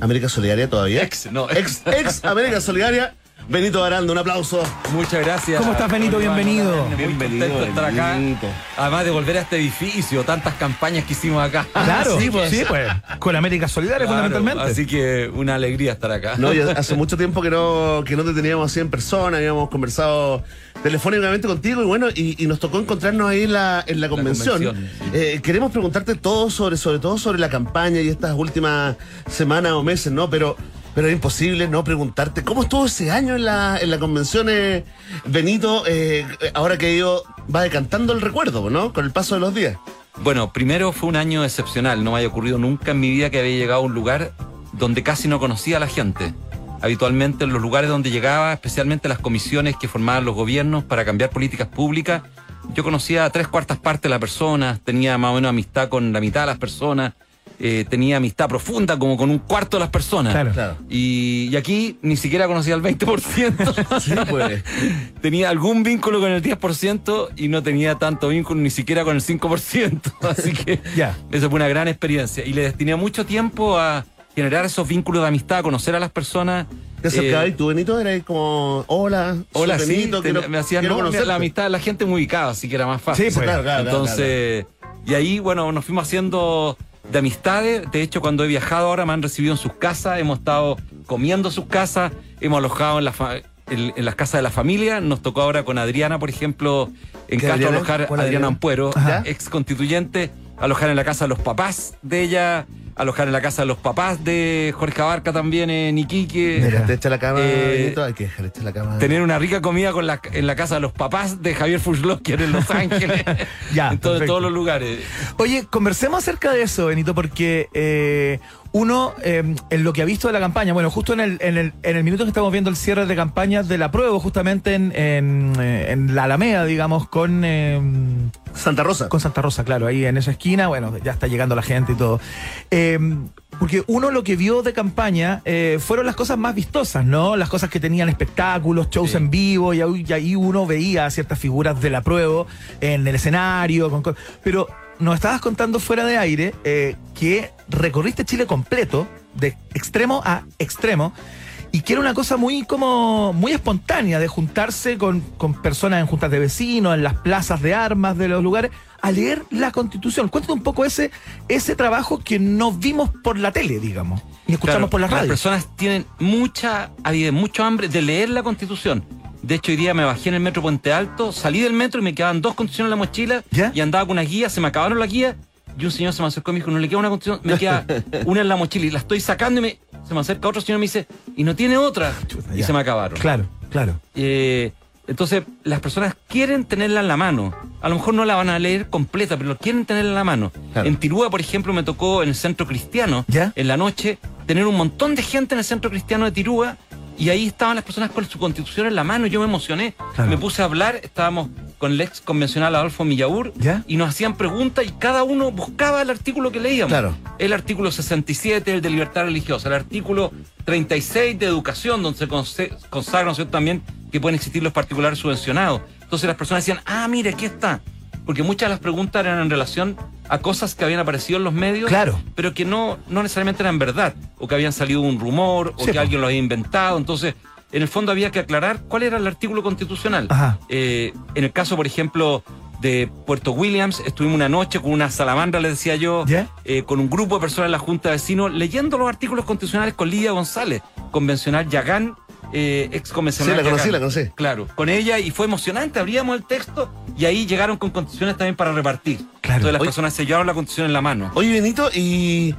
América Solidaria todavía. Ex, no. Ex, ex América Solidaria. Benito Aranda, un aplauso. Muchas gracias. ¿Cómo estás, Benito? Bienvenido. Muy Bienvenido, contento de estar acá. Benito. Además de volver a este edificio, tantas campañas que hicimos acá. *laughs* Claro, sí, pues. sí, pues. Con América Solidaria, Claro, fundamentalmente. Así que una alegría estar acá. No, hace *laughs* mucho tiempo que no, que no te teníamos así en persona, habíamos conversado telefónicamente contigo y bueno, y, y nos tocó encontrarnos ahí en la, en la convención. convención, sí. Eh, queremos preguntarte todo sobre, sobre todo sobre la campaña y estas últimas semanas o meses, ¿no? Pero, pero es imposible no preguntarte cómo estuvo ese año en la, en la convención, eh, Benito, eh, ahora que yo va decantando el recuerdo, ¿no? Con el paso de los días. Bueno, primero fue un año excepcional. No me había ocurrido nunca en mi vida que había llegado a un lugar donde casi no conocía a la gente. Habitualmente en los lugares donde llegaba, especialmente las comisiones que formaban los gobiernos para cambiar políticas públicas, yo conocía a tres cuartas partes de la persona, tenía más o menos amistad con la mitad de las personas, eh, tenía amistad profunda como con un cuarto de las personas. Claro. Claro. Y, y aquí ni siquiera conocía el 20%. *laughs* Sí, pues. *laughs* tenía algún vínculo con el 10% y no tenía tanto vínculo ni siquiera con el 5%. *laughs* Así que Ya. eso fue una gran experiencia. Y le destiné mucho tiempo a generar esos vínculos de amistad, a conocer a las personas. ¿Te acercabas Eh, y tú, Benito? Eras como, hola, Hola, sí, Benito, te- quiero- me hacían no, conocerte". la amistad de la gente muy ubicada, así que era más fácil. Sí, pues. Claro, claro, claro, Entonces, y ahí, bueno, nos fuimos haciendo de amistades. De hecho, cuando he viajado ahora me han recibido en sus casas, hemos estado comiendo en sus casas, hemos alojado en, la en, en las casas de la familia. Nos tocó ahora con Adriana, por ejemplo, en ¿Qué Castro Adriana? alojar ¿Cuál Adriana? Ampuero, ex constituyente, alojar en la casa de los papás de ella, alojar en la casa de los papás de Jorge Abarca también en Iquique. Mira. Dejaste hecha la cama, Eh, Benito. Hay que dejar hecha la cama. Tener una rica comida con la, en la casa de los papás de Javier Fushlocker en Los Ángeles. *laughs* Ya, en todo- todos los lugares. Oye, conversemos acerca de eso, Benito, porque eh, uno, eh, en lo que ha visto de la campaña, bueno, justo en el, en el, en el minuto que estamos viendo el cierre de campaña de la prueba, justamente en, en, en la Alameda, digamos, con, eh, Santa Rosa. con Santa Rosa, claro, ahí en esa esquina, bueno, ya está llegando la gente y todo. Eh, porque uno lo que vio de campaña eh, fueron las cosas más vistosas, ¿no? Las cosas que tenían espectáculos, shows Sí. en vivo, y ahí, y ahí uno veía ciertas figuras de la prueba en el escenario, con pero nos estabas contando fuera de aire eh, que recorriste Chile completo, de extremo a extremo, y que era una cosa muy como muy espontánea de juntarse con, con personas en juntas de vecinos, en las plazas de armas de los lugares, a leer la constitución. Cuéntate un poco ese, ese trabajo que no vimos por la tele, digamos, ni escuchamos Claro, por la Las radio. personas tienen mucha avidez, mucho hambre de leer la Constitución. De hecho, hoy día me bajé en el metro Puente Alto, salí del metro y me quedaban dos constituciones en la mochila ¿Ya? y andaba con una guía, se me acabaron las guías y un señor se me acercó y me dijo, no le queda una constitución, me queda *laughs* una en la mochila y la estoy sacando y me, se me acerca otro señor y me dice, y no tiene otra. Chuta, y ya. se me acabaron. Claro, claro. Eh, entonces, las personas quieren tenerla en la mano. A lo mejor no la van a leer completa, pero quieren tenerla en la mano. Claro. En Tirúa, por ejemplo, me tocó en el centro cristiano, ¿Ya? en la noche, tener un montón de gente en el centro cristiano de Tirúa y ahí estaban las personas con su constitución en la mano. Yo me emocioné, Claro. me puse a hablar, estábamos con el ex convencional Adolfo Millaur ¿Ya? y nos hacían preguntas y cada uno buscaba el artículo que leíamos. Claro. El artículo 67, el de libertad religiosa, el artículo 36 de educación, donde se consagra ¿no también que pueden existir los particulares subvencionados. Entonces las personas decían, ah, mire, aquí está. Porque muchas de las preguntas eran en relación a cosas que habían aparecido en los medios, Claro. pero que no, no necesariamente eran verdad, o que habían salido un rumor, o Sí, que alguien lo había inventado. Entonces, en el fondo había que aclarar cuál era el artículo constitucional. Eh, en el caso, por ejemplo, de Puerto Williams, estuvimos una noche con una salamandra, le decía yo, eh, con un grupo de personas en la Junta de Vecinos, leyendo los artículos constitucionales con Lidia González, convencional Yagán, eh, ex convencional. Sí, la conocí, la conocí. Claro, con ella y fue emocionante, abríamos el texto y ahí llegaron con constituciones también para repartir. Claro. Entonces las Oye- personas se llevaron la constitución en la mano. Oye, Benito, y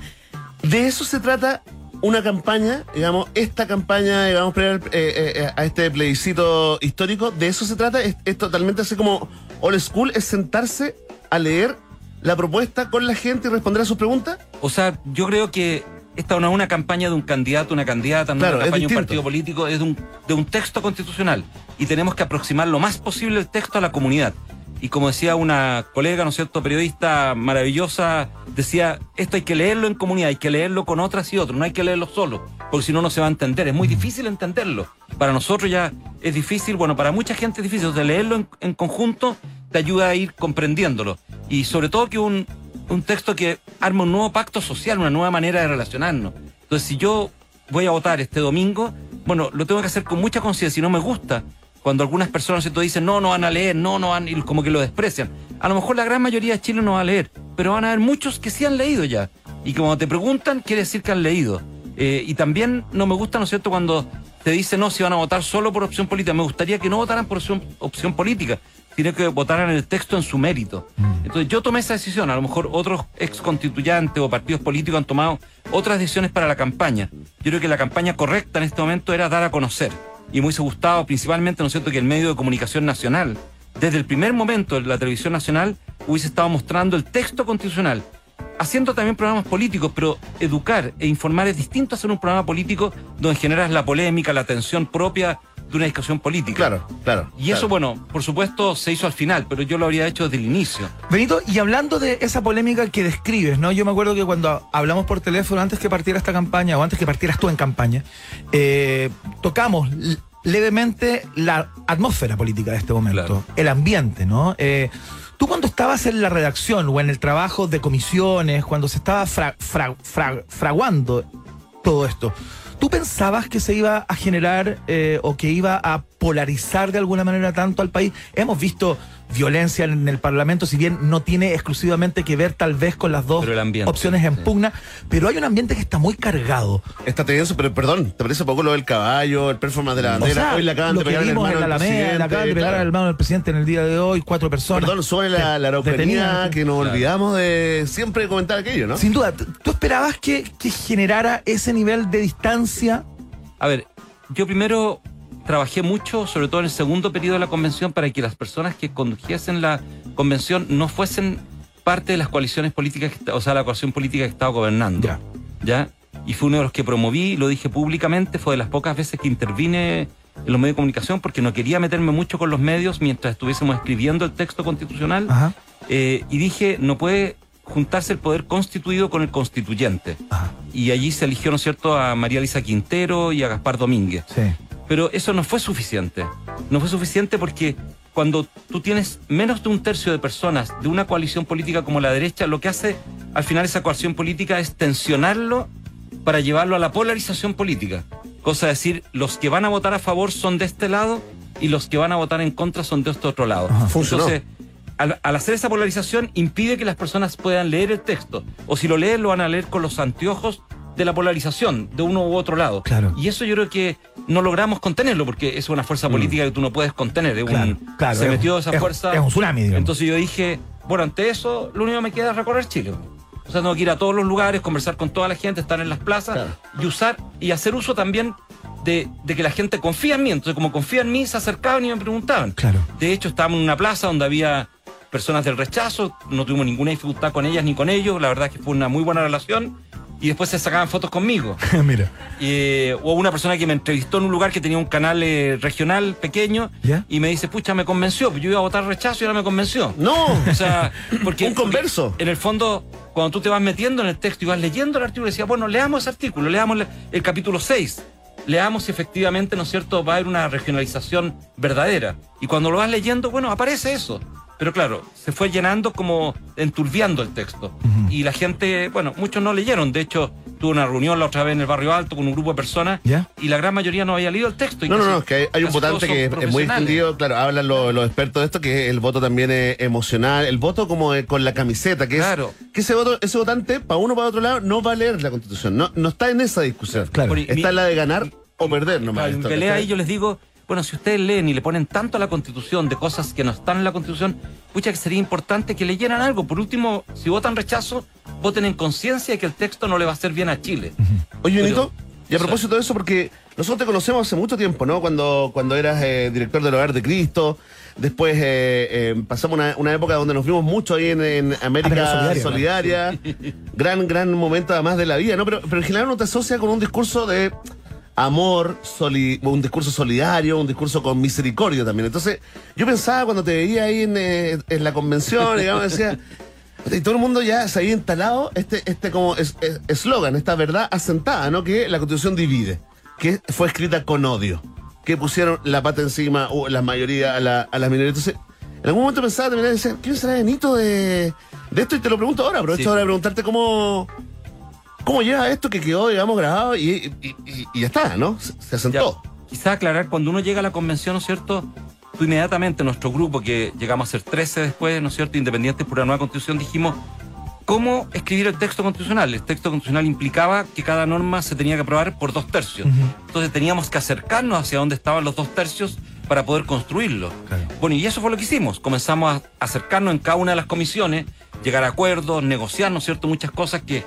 de eso se trata una campaña, digamos, esta campaña, digamos, previa al- eh, eh, a este plebiscito histórico, de eso se trata, es, es totalmente así como old school, es sentarse a leer la propuesta con la gente y responder a sus preguntas. O sea, yo creo que esta no es una campaña de un candidato, una candidata, no es Claro, una campaña de un partido político, es de un, de un texto constitucional. Y tenemos que aproximar lo más posible el texto a la comunidad. Y como decía una colega, ¿no es cierto?, periodista maravillosa, decía, esto hay que leerlo en comunidad, hay que leerlo con otras y otros, no hay que leerlo solo, porque si no, no se va a entender. Es muy difícil entenderlo. Para nosotros ya es difícil, bueno, para mucha gente es difícil. O sea, leerlo en, en conjunto te ayuda a ir comprendiéndolo. Y sobre todo que un, un texto que arma un nuevo pacto social, una nueva manera de relacionarnos. Entonces, si yo voy a votar este domingo, bueno, lo tengo que hacer con mucha conciencia. Si no me gusta, cuando algunas personas ¿cierto? dicen no, no van a leer, no, no van, y como que lo desprecian. A lo mejor la gran mayoría de Chile no va a leer, pero van a haber muchos que sí han leído ya. Y cuando te preguntan, quiere decir que han leído. Eh, y también no me gusta, ¿no es cierto?, cuando te dicen no, si van a votar solo por opción política. Me gustaría que no votaran por opción, opción política, sino que votaran el texto en su mérito. Entonces yo tomé esa decisión. A lo mejor otros ex constituyentes o partidos políticos han tomado otras decisiones para la campaña. Yo creo que la campaña correcta en este momento era dar a conocer. Y me hubiese gustado principalmente, ¿no es cierto?, que el medio de comunicación nacional, desde el primer momento la televisión nacional, hubiese estado mostrando el texto constitucional haciendo también programas políticos, pero educar e informar es distinto a hacer un programa político donde generas la polémica, la tensión propia de una discusión política. Claro, claro. Y eso, bueno, por supuesto, se hizo al final, pero yo lo habría hecho desde el inicio. Benito, y hablando de esa polémica que describes, ¿no? Yo me acuerdo que cuando hablamos por teléfono, antes que partiera esta campaña, o antes que partieras tú en campaña, eh, tocamos levemente la atmósfera política de este momento, Claro. el ambiente, ¿no? Eh, tú cuando estabas en la redacción o en el trabajo de comisiones, cuando se estaba fra- fra- fra- fraguando todo esto, ¿tú pensabas que se iba a generar eh, o que iba a polarizar de alguna manera tanto al país? Hemos visto violencia en el Parlamento, si bien no tiene exclusivamente que ver tal vez con las dos ambiente, opciones en sí. pugna, pero hay un ambiente que está muy cargado. Está tenso, pero perdón, ¿te parece poco lo del caballo, el performance de la O bandera? sea, Hoy le acaban de pegar al hermano en la del Alameda, le presidente, acaban de pegar claro. al hermano del presidente en el día de hoy, cuatro personas. Perdón, sobre la, la Araucanía, que nos Claro. olvidamos de siempre comentar aquello, ¿no? Sin duda, ¿tú tú esperabas que, que generara ese nivel de distancia? A ver, yo primero trabajé mucho, sobre todo en el segundo periodo de la convención, para que las personas que condujesen la convención no fuesen parte de las coaliciones políticas, o sea, la coalición política que estaba gobernando. Ya. ¿Ya? Y fue uno de los que promoví, lo dije públicamente, fue de las pocas veces que intervine en los medios de comunicación porque no quería meterme mucho con los medios mientras estuviésemos escribiendo el texto constitucional. Ajá. Eh, y dije, no puede juntarse el poder constituido con el constituyente. Ajá. Y allí se eligió, ¿no es cierto?, a María Elisa Quintero y a Gaspar Domínguez. Sí. Pero eso no fue suficiente. No fue suficiente porque cuando tú tienes menos de un tercio de personas de una coalición política como la derecha, lo que hace al final esa coalición política es tensionarlo para llevarlo a la polarización política. Cosa de decir, los que van a votar a favor son de este lado y los que van a votar en contra son de este otro lado. Entonces, al, al hacer esa polarización impide que las personas puedan leer el texto. O si lo leen, lo van a leer con los anteojos de la polarización, de uno u otro lado. Claro. Y eso yo creo que no logramos contenerlo, porque es una fuerza política que tú no puedes contener. es un- Claro, claro, se es- metió esa es- fuerza. es un tsunami, digamos. Entonces yo dije, bueno, ante eso, lo único que me queda es recorrer Chile. O sea, tengo que ir a todos los lugares, conversar con toda la gente, estar en las plazas Claro. y usar y hacer uso también de, de que la gente confía en mí. Entonces, como confía en mí, se acercaban y me preguntaban. Claro. De hecho, estábamos en una plaza donde había personas del rechazo, no tuvimos ninguna dificultad con ellas ni con ellos, la verdad es que fue una muy buena relación y después se sacaban fotos conmigo. *laughs* Mira. Y, hubo una persona que me entrevistó en un lugar que tenía un canal eh, regional pequeño ¿Ya? y me dice, pucha, me convenció, yo iba a votar rechazo y ahora me convenció. No. O sea, *laughs* porque Un converso. porque En el fondo, cuando tú te vas metiendo en el texto y vas leyendo el artículo, decía, bueno, leamos ese artículo, leamos el, el capítulo 6. Leamos si efectivamente, ¿no es cierto?, va a haber una regionalización verdadera. Y cuando lo vas leyendo, bueno, aparece eso. Pero claro, se fue llenando como enturbiando el texto. Y la gente, bueno, muchos no leyeron. De hecho, tuve una reunión la otra vez en el barrio alto con un grupo de personas ¿Ya? y la gran mayoría no había leído el texto. y No, no, no, es que hay, hay un votante que es muy extendido, claro, hablan los, los expertos de esto, que el voto también es emocional, el voto como eh, con la camiseta, que Claro. es que ese voto, ese votante, para uno para otro lado, no va a leer la constitución, no, no está en esa discusión. Claro. Está mi- en la de ganar o perder nomás. Claro, en esto, pelea ahí yo les digo, bueno, si ustedes leen y le ponen tanto a la constitución de cosas que no están en la constitución, pucha que sería importante que leyeran algo. Por último, si votan rechazo, voten en conciencia de que el texto no le va a hacer bien a Chile. Oye, Benito, y a propósito de eso, porque nosotros te conocemos hace mucho tiempo, ¿no? Cuando, cuando eras eh, director del Hogar de Cristo, después eh, eh, pasamos una, una época donde nos vimos mucho ahí en, en América América Solidaria, Solidaria, gran, gran momento además de la vida, ¿no? Pero, pero en general uno te asocia con un discurso de amor, un discurso solidario, un discurso con misericordia también. Entonces, yo pensaba cuando te veía ahí en, eh, en la convención, digamos, decía, *laughs* y todo el mundo ya se había instalado este, este como es- es- eslogan, esta verdad asentada, ¿no? Que la constitución divide, que fue escrita con odio, que pusieron la pata encima, o la mayoría a la, a las minorías. Entonces, en algún momento pensaba y decir, ¿quién será Benito de, de esto? Y te lo pregunto ahora, aprovecho Sí. ahora de preguntarte cómo, cómo llega esto que quedó, digamos, grabado y, y- y- y ya está, ¿no? Se, se Ya, asentó. quizá aclarar, cuando uno llega a la convención, ¿no es cierto? Tú inmediatamente, nuestro grupo, que llegamos a ser 13 después, ¿no es cierto? Independientes por la nueva constitución, dijimos, ¿cómo escribir el texto constitucional? El texto constitucional implicaba que cada norma se tenía que aprobar por dos tercios. Entonces teníamos que acercarnos hacia donde estaban los dos tercios para poder construirlo. Claro. Bueno, y eso fue lo que hicimos. Comenzamos a acercarnos en cada una de las comisiones, llegar a acuerdos, negociar, ¿no es cierto? Muchas cosas que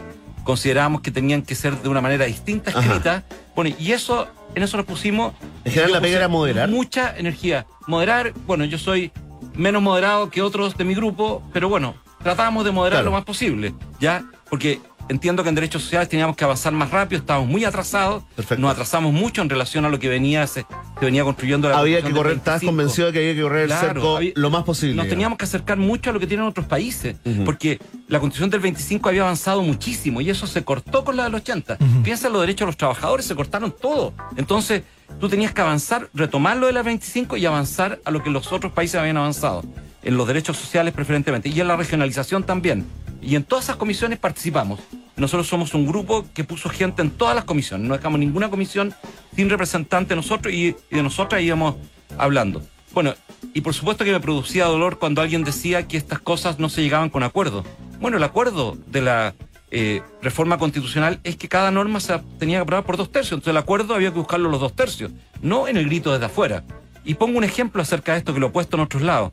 considerábamos que tenían que ser de una manera distinta Ajá. escrita. Bueno, y eso, en eso nos pusimos. En general la pega era moderar. Mucha energía. Moderar, bueno, yo soy menos moderado que otros de mi grupo, pero bueno, tratábamos de moderar Claro. lo más posible, ¿ya? Porque entiendo que en derechos sociales teníamos que avanzar más rápido, estábamos muy atrasados, Perfecto. nos atrasamos mucho en relación a lo que venía se, se venía construyendo la Había que correr, estabas 25. convencido de que había que correr Claro, el cerco había- lo más posible. Nos teníamos que acercar mucho a lo que tienen otros países, porque la constitución del 25 había avanzado muchísimo y eso se cortó con la del 80. Piensa en los derechos de los trabajadores, se cortaron todo. Entonces, tú tenías que avanzar, retomar lo de la 25 y avanzar a lo que los otros países habían avanzado, en los derechos sociales preferentemente, y en la regionalización también. Y en todas esas comisiones participamos. Nosotros somos un grupo que puso gente en todas las comisiones, no dejamos ninguna comisión sin representante de nosotros y, de nosotras íbamos hablando. Bueno, y por supuesto que me producía dolor cuando alguien decía que estas cosas no se llegaban con acuerdo. Bueno, el acuerdo de la eh, reforma constitucional es que cada norma se tenía que aprobar por dos tercios. Entonces el acuerdo había que buscarlo los dos tercios, no en el grito desde afuera. Y pongo un ejemplo acerca de esto que lo he puesto en otros lados.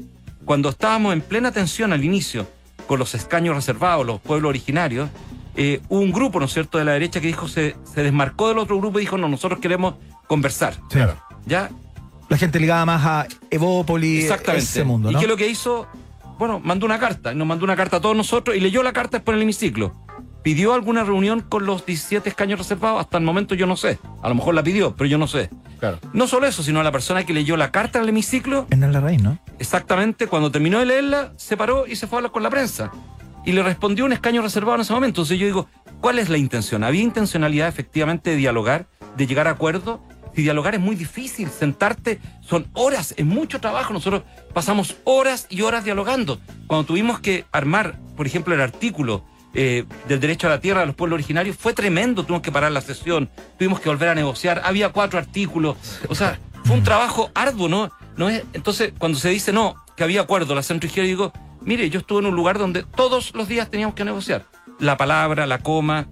Cuando estábamos en plena tensión al inicio con los escaños reservados, los pueblos originarios, eh, hubo un grupo, ¿no es cierto?, de la derecha que dijo, se, se desmarcó del otro grupo y dijo, no, nosotros queremos conversar. Sí. ¿Ya? La gente ligada más a Evópoli, Exactamente. ese mundo, ¿no? ¿Y qué es lo que hizo? Bueno, mandó una carta. Nos mandó una carta a todos nosotros y leyó la carta después en el hemiciclo. ¿Pidió alguna reunión con los 17 escaños reservados? Hasta el momento yo no sé. A lo mejor la pidió, pero yo no sé. Claro. No solo eso, sino la persona que leyó la carta en el hemiciclo, En la raíz, ¿no? exactamente cuando terminó de leerla, se paró y se fue a hablar con la prensa. Y le respondió un escaño reservado en ese momento. Entonces yo digo, ¿cuál es la intención? ¿Había intencionalidad efectivamente de dialogar, de llegar a acuerdo? Si dialogar es muy difícil, sentarte son horas, es mucho trabajo. Nosotros pasamos horas y horas dialogando. Cuando tuvimos que armar, por ejemplo, el artículo eh, del derecho a la tierra de los pueblos originarios, fue tremendo. Tuvimos que parar la sesión, tuvimos que volver a negociar. Había cuatro artículos. O sea, fue un trabajo arduo, ¿no? no es, entonces, cuando se dice no, que había acuerdo, la centro izquierda, digo, mire, yo estuve en un lugar donde todos los días teníamos que negociar. La palabra, la coma,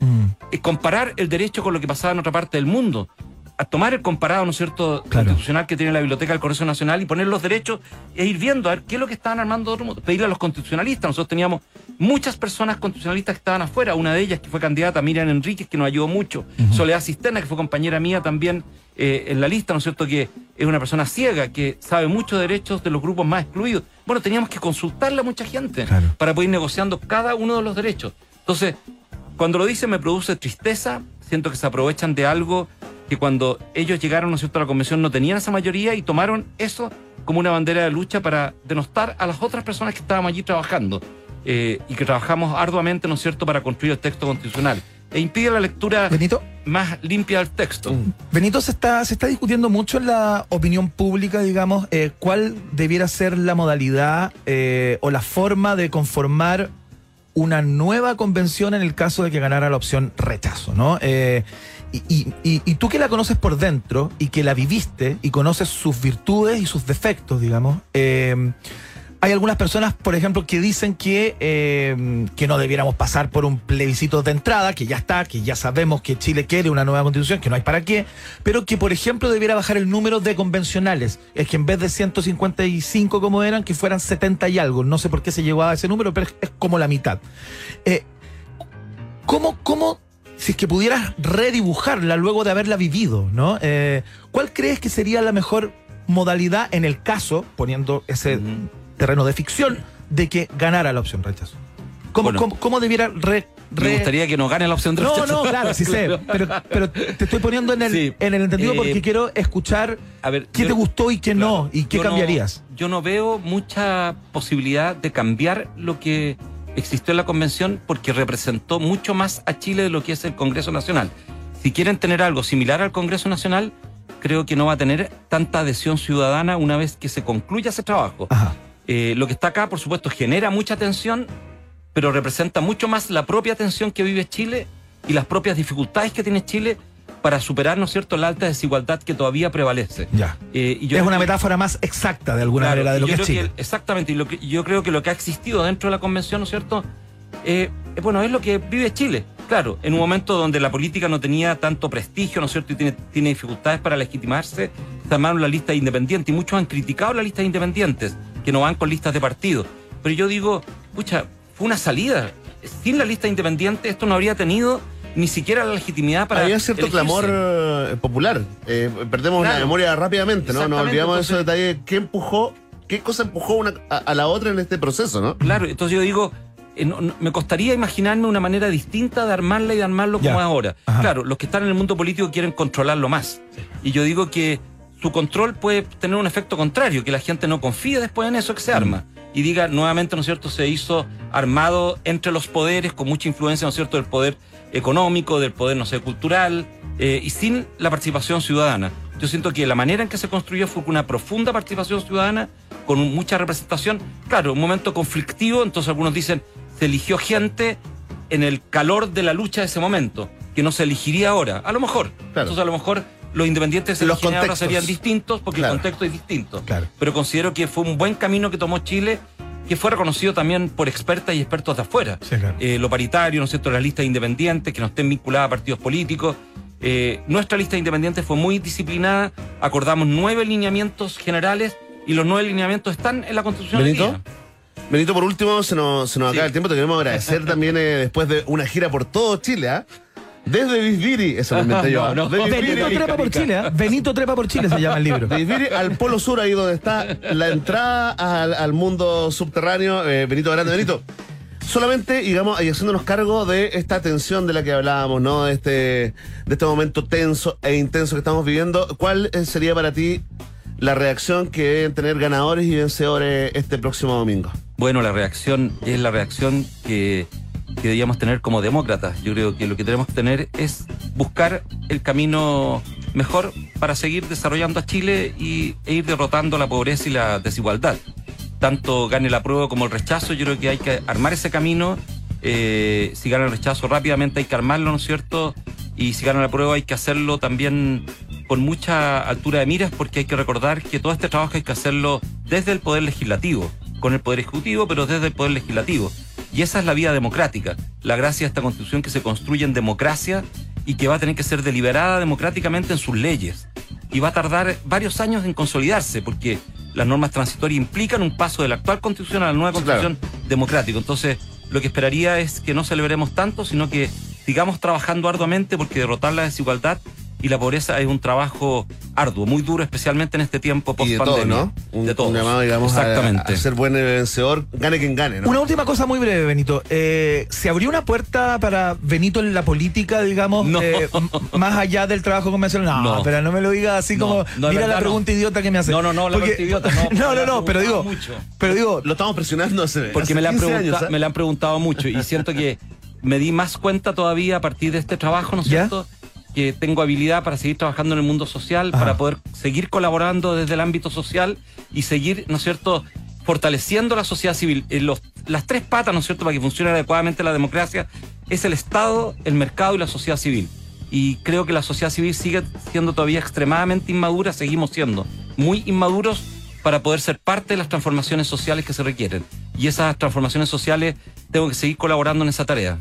eh, comparar el derecho con lo que pasaba en otra parte del mundo. A tomar el comparado, ¿no es cierto?, Claro. constitucional que tiene la Biblioteca del Congreso Nacional y poner los derechos e ir viendo a ver qué es lo que estaban armando otro modo. Pedirle a los constitucionalistas. Nosotros teníamos muchas personas constitucionalistas que estaban afuera. Una de ellas que fue candidata, Miriam Enríquez, que nos ayudó mucho. Soledad Cisterna, que fue compañera mía también eh, en la lista, ¿no es cierto?, que es una persona ciega, que sabe mucho de derechos de los grupos más excluidos. Bueno, teníamos que consultarle a mucha gente Claro. para poder ir negociando cada uno de los derechos. Entonces, cuando lo dice me produce tristeza, siento que se aprovechan de algo que cuando ellos llegaron ¿no es cierto? a la convención no tenían esa mayoría y tomaron eso como una bandera de lucha para denostar a las otras personas que estábamos allí trabajando eh, y que trabajamos arduamente, ¿no es cierto?, para construir el texto constitucional. E impide la lectura Benito, más limpia del texto. Benito se está, se está discutiendo mucho en la opinión pública, digamos, eh, cuál debiera ser la modalidad eh, o la forma de conformar una nueva convención en el caso de que ganara la opción rechazo, ¿no? Eh, y, y- tú que la conoces por dentro y que la viviste y conoces sus virtudes y sus defectos, digamos, eh, hay algunas personas, por ejemplo, que dicen que, eh, que no debiéramos pasar por un plebiscito de entrada, que ya está, que ya sabemos que Chile quiere una nueva constitución, que no hay para qué, pero que, por ejemplo, debiera bajar el número de convencionales. Es que en vez de 155 como eran, que fueran 70 y algo. No sé por qué se llegó a ese número, pero es, como la mitad. Eh, ¿Cómo, cómo, si es que pudieras redibujarla luego de haberla vivido, ¿no? Eh, ¿Cuál crees que sería la mejor modalidad en el caso, poniendo ese. Terreno de ficción, de que ganara la opción rechazo? ¿Cómo, Bueno. cómo, cómo debiera re, Me gustaría que no gane la opción de No, rechazo. no, claro, sí *laughs* sé, pero, pero te estoy poniendo en el, Sí. en el entendido Eh, porque quiero escuchar A ver, qué yo- te gustó y qué no, y qué Yo no- cambiarías. yo no veo mucha posibilidad de cambiar lo que existió en la convención porque representó mucho más a Chile de lo que es el Congreso Nacional. Si quieren tener algo similar al Congreso Nacional, creo que no va a tener tanta adhesión ciudadana una vez que se concluya ese trabajo. Ajá. Eh, lo que está acá, por supuesto, genera mucha tensión, pero representa mucho más la propia tensión que vive Chile y las propias dificultades que tiene Chile para superar, ¿no es cierto?, la alta desigualdad que todavía prevalece. Ya. Eh, y yo es una que- metáfora más exacta de alguna Claro, manera de lo que es Chile. que- exactamente, y lo que, yo creo que lo que ha existido dentro de la convención, ¿no es cierto? Eh, eh, bueno, es lo que vive Chile. Claro, en un momento donde la política no tenía tanto prestigio, ¿no es cierto? Y tiene, tiene dificultades para legitimarse, se armaron la lista de independientes y muchos han criticado la lista de independientes, que no van con listas de partido. Pero yo digo, pucha, fue una salida. Sin la lista de independientes esto no habría tenido ni siquiera la legitimidad para. Había cierto elegirse. clamor eh, popular. Eh, perdemos la memoria rápidamente, ¿no? Nos olvidamos de esos detalles. ¿Qué empujó? ¿Qué cosa empujó una a, a la otra en este proceso, no? Claro, entonces yo digo, eh, no- no- me costaría imaginarme una manera distinta de armarla y de armarlo Ya. como es ahora. Ajá. Claro, los que están en el mundo político quieren controlarlo más. Y yo digo que su control puede tener un efecto contrario, que la gente no confíe después en eso que se arma. Y diga, nuevamente, ¿no es cierto?, se hizo armado entre los poderes, con mucha influencia, ¿no es cierto?, del poder económico, del poder, no sé, cultural, eh, y sin la participación ciudadana. Yo siento que la manera en que se construyó fue con una profunda participación ciudadana, con mucha representación. Claro, un momento conflictivo, entonces algunos dicen, se eligió gente en el calor de la lucha de ese momento, que no se elegiría ahora. A lo mejor. Claro. Entonces a lo mejor los independientes Los contextos. serían distintos porque Claro. el contexto es distinto. Claro. Pero considero que fue un buen camino que tomó Chile, que fue reconocido también por expertas y expertos de afuera. Sí, claro. Eh, lo paritario, ¿no es cierto?, las listas independientes, que no estén vinculadas a partidos políticos. Eh, nuestra lista de independientes fue muy disciplinada, acordamos nueve lineamientos generales y los nueve lineamientos están en la Constitución. Benito. Benito, por último, se nos, se nos Sí. acaba el tiempo. Te queremos agradecer también eh, después de una gira por todo Chile, ¿ah? Desde Bisbiri, eso lo inventé *laughs* yo. No, Benito Trepa por Chile, ¿eh? Benito Trepa por Chile se llama el libro. de al Polo Sur, ahí donde está la entrada al, al mundo subterráneo. Eh, Benito Grande, Benito. Solamente, digamos, y haciéndonos cargo de esta tensión de la que hablábamos, ¿no? De este, de este momento tenso e intenso que estamos viviendo. ¿Cuál eh, sería para ti la reacción que deben tener ganadores y vencedores este próximo domingo? Bueno, la reacción es la reacción que, que debíamos tener como demócratas. Yo creo que lo que tenemos que tener es buscar el camino mejor para seguir desarrollando a Chile y, e ir derrotando la pobreza y la desigualdad. Tanto gane la prueba como el rechazo, yo creo que hay que armar ese camino. Eh, si gana el rechazo rápidamente hay que armarlo, ¿no es cierto? Y si gana la prueba hay que hacerlo también con mucha altura de miras porque hay que recordar que todo este trabajo hay que hacerlo desde el Poder Legislativo, con el Poder Ejecutivo, pero desde el Poder Legislativo. Y esa es la vía democrática, la gracia de esta constitución que se construye en democracia y que va a tener que ser deliberada democráticamente en sus leyes. Y va a tardar varios años en consolidarse, porque las normas transitorias implican un paso de la actual constitución a la nueva constitución democrática. Entonces, lo que esperaría es que no celebremos tanto, sino que sigamos trabajando arduamente, porque derrotar la desigualdad y la pobreza es un trabajo arduo, muy duro, especialmente en este tiempo Y de todo, post-pandemia. ¿no? Un, de todos. un llamado, digamos, a- Exactamente. A, ser buen vencedor, gane quien gane, ¿no? Una última cosa muy breve, Benito. Eh, ¿Se abrió una puerta para Benito en la política, digamos, No. eh, más allá del trabajo convencional? No, No. pero no me lo diga así No, como, mira la pregunta no. idiota que me hace. No, no, no, la pregunta idiota, *laughs* no, no, no, pero digo, mucho. pero digo, Lo estamos presionando hace Porque hace me la, han 15 pregunta- años, ¿ah? me la han preguntado mucho y siento que me di más cuenta todavía a partir de este trabajo, ¿no es cierto? Que tengo habilidad para seguir trabajando en el mundo social, Ajá. para poder seguir colaborando desde el ámbito social y seguir, ¿no es cierto?, fortaleciendo la sociedad civil. En los- las tres patas, ¿no es cierto?, para que funcione adecuadamente la democracia, es el Estado, el mercado y la sociedad civil. Y creo que la sociedad civil sigue siendo todavía extremadamente inmadura, seguimos siendo muy inmaduros para poder ser parte de las transformaciones sociales que se requieren. Y esas transformaciones sociales tengo que seguir colaborando en esa tarea.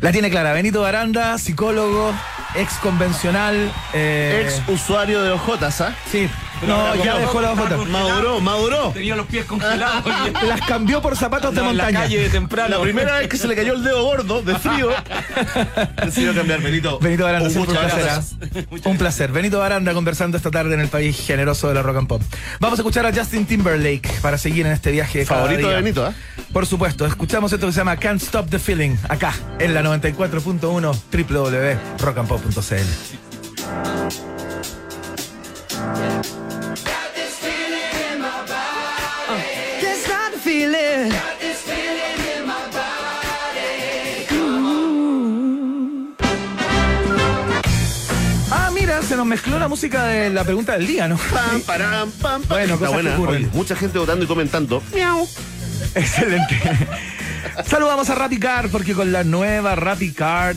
La tiene clara. Benito Baranda, psicólogo, ex convencional. eh, Ex usuario de OJ, ¿ah? Sí, no, ya dejó la OJ. Maduró, maduró. Tenía los pies *laughs* congelados. Las cambió por zapatos de la montaña. calle de temprano. La primera vez que se le cayó el dedo gordo de frío, *laughs* decidió cambiar, Benito. Benito Baranda, Un siempre un muchas placer. gracias. *laughs* ¿ah? Un placer. Benito Baranda conversando esta tarde en el país generoso de la rock and pop. Vamos a escuchar a Justin Timberlake para seguir en este viaje. Favorito de. Benito, ¿ah? Por supuesto, escuchamos esto que se llama Can't Stop the Feeling, acá, en la 94.1 www.rockandpop.cl. Feeling. Ah, mira, se nos mezcló la música de la pregunta del día, ¿no? Pam, param, pam, pam. Bueno, Está cosas que buena. ocurren. Oye, mucha gente votando y comentando. Excelente. Saludamos a Rapicard porque con la nueva Rapicard.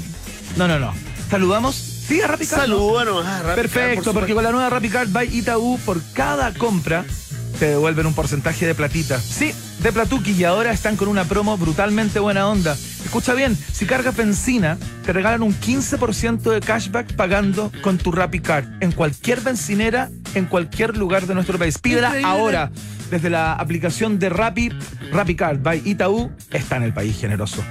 No, no, no. Saludamos. Sí, a Rapicard. ¿no? Saludos ah, Rapid Perfecto, por porque con la nueva Rapicard by Itaú, por cada compra te devuelven un porcentaje de platita. Sí, de Platuki y ahora están con una promo brutalmente buena onda. Escucha bien, si cargas benzina, te regalan un 15% de cashback pagando con tu Rapicard en cualquier bencinera, en cualquier lugar de nuestro país. Pídela Increíble. ahora desde la aplicación de Rappi, Rapicard by Itaú, está en el país generoso.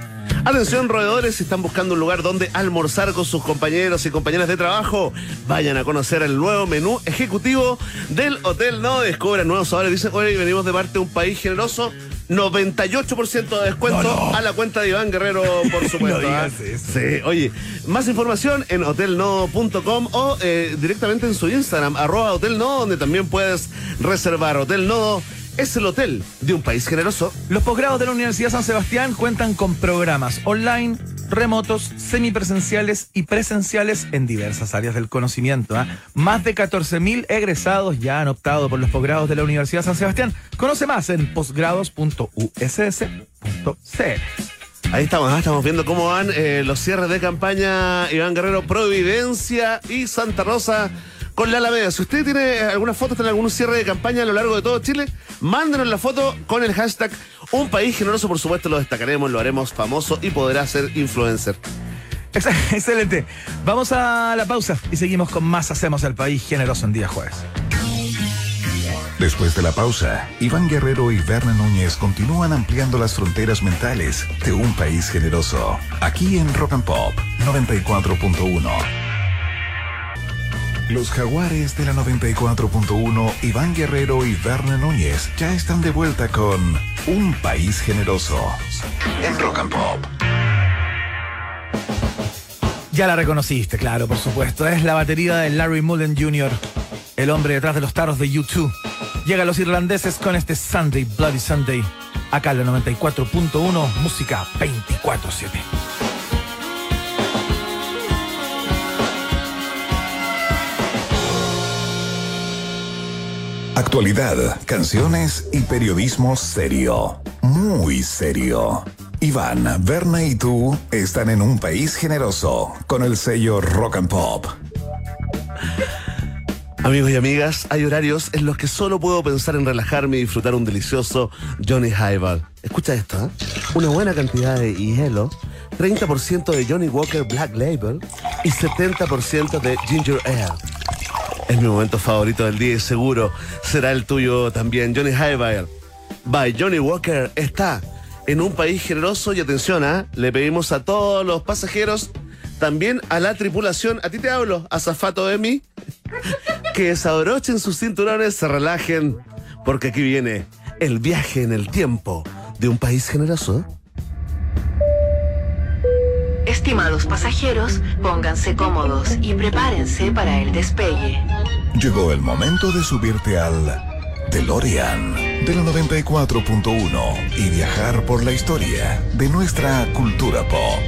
Atención, roedores, si están buscando un lugar donde almorzar con sus compañeros y compañeras de trabajo, vayan a conocer el nuevo menú ejecutivo del Hotel No. Descubran nuevos sabores. Dicen, oye, venimos de parte de un país generoso. 98% de descuento No, no. a la cuenta de Iván Guerrero, por *laughs* supuesto. No ¿ah? eso. Sí, oye, más información en hotelnodo.com o eh, directamente en su Instagram, arroba Hotel Nodo, donde también puedes reservar. Hotel Nodo es el hotel de un país generoso. Los posgrados de la Universidad San Sebastián cuentan con programas online, remotos, semipresenciales y presenciales en diversas áreas del conocimiento. ¿ah? Más de 14.000 egresados ya han optado por los posgrados de la Universidad San Sebastián. Conoce más en posgrados.uss.cl. Ahí estamos, ah, estamos viendo cómo van eh, los cierres de campaña Iván Guerrero, Providencia y Santa Rosa con la Alameda. Si usted tiene eh, alguna foto, tiene algún cierre de campaña a lo largo de todo Chile, mándenos la foto con el hashtag Un País Generoso, por supuesto, lo destacaremos, lo haremos famoso y podrá ser influencer. Ex- *laughs* Excelente. Vamos a la pausa y seguimos con más Hacemos el País Generoso en día jueves. Después de la pausa, Iván Guerrero y Berna Núñez continúan ampliando las fronteras mentales de un país generoso. Aquí en Rock and Pop 94.1. Los jaguares de la 94.1, Iván Guerrero y Berna Núñez ya están de vuelta con Un País Generoso. En Rock and Pop. Ya la reconociste, claro, por supuesto. Es la batería de Larry Mullen Jr., el hombre detrás de los taros de U2. Llegan los irlandeses con este Sunday, Bloody Sunday. Acá la 94.1, música 24-7. Actualidad, canciones y periodismo serio. Muy serio. Iván, Berna y tú están en un país generoso con el sello Rock and Pop. Amigos y amigas, hay horarios en los que solo puedo pensar en relajarme y disfrutar un delicioso Johnny Highball. Escucha esto, ¿eh? Una buena cantidad de hielo, 30% de Johnny Walker Black Label y 70% de Ginger Ale. Es mi momento favorito del día y seguro será el tuyo también. Johnny Highball by Johnny Walker está en un país generoso y atención, ¿ah? le pedimos a todos los pasajeros, también a la tripulación, a ti te hablo, a Zafato de mí, *laughs* que desabrochen sus cinturones, se relajen, porque aquí viene el viaje en el tiempo de un país generoso. Estimados pasajeros, pónganse cómodos y prepárense para el despegue. Llegó el momento de subirte al DeLorean de la 94.1 y viajar por la historia de nuestra cultura pop.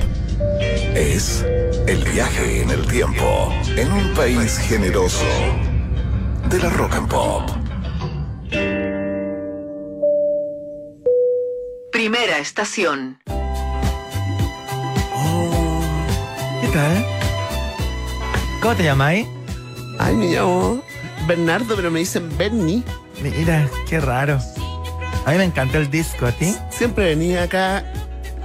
Es el viaje en el tiempo en un país generoso de la rock and pop. Primera estación. ¿Qué tal? ¿Cómo te llamáis? Ay, me llamo Bernardo, pero me dicen Bernie. Mira, qué raro. A mí me encanta el disco, ¿a ti? Siempre venía acá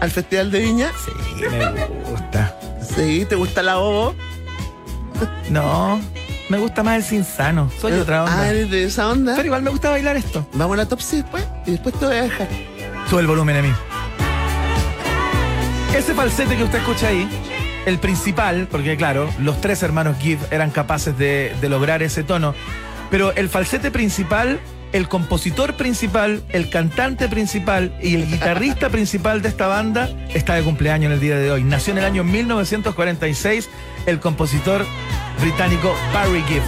al Festival de Viña. Sí, me gusta. Sí, ¿te gusta la bobo? No, me gusta más el sinsano. Soy de otra onda. Ah, ¿eres de esa onda? Pero igual me gusta bailar esto. Vamos a la top 6 después y después te voy a dejar. Sube el volumen a mí. Ese falsete que usted escucha ahí, el principal, porque claro, los tres hermanos Gibb eran capaces de, de lograr ese tono, pero el falsete principal, el compositor principal, el cantante principal y el guitarrista *laughs* principal de esta banda está de cumpleaños en el día de hoy. Nació en el año 1946 el compositor británico Barry Gibb.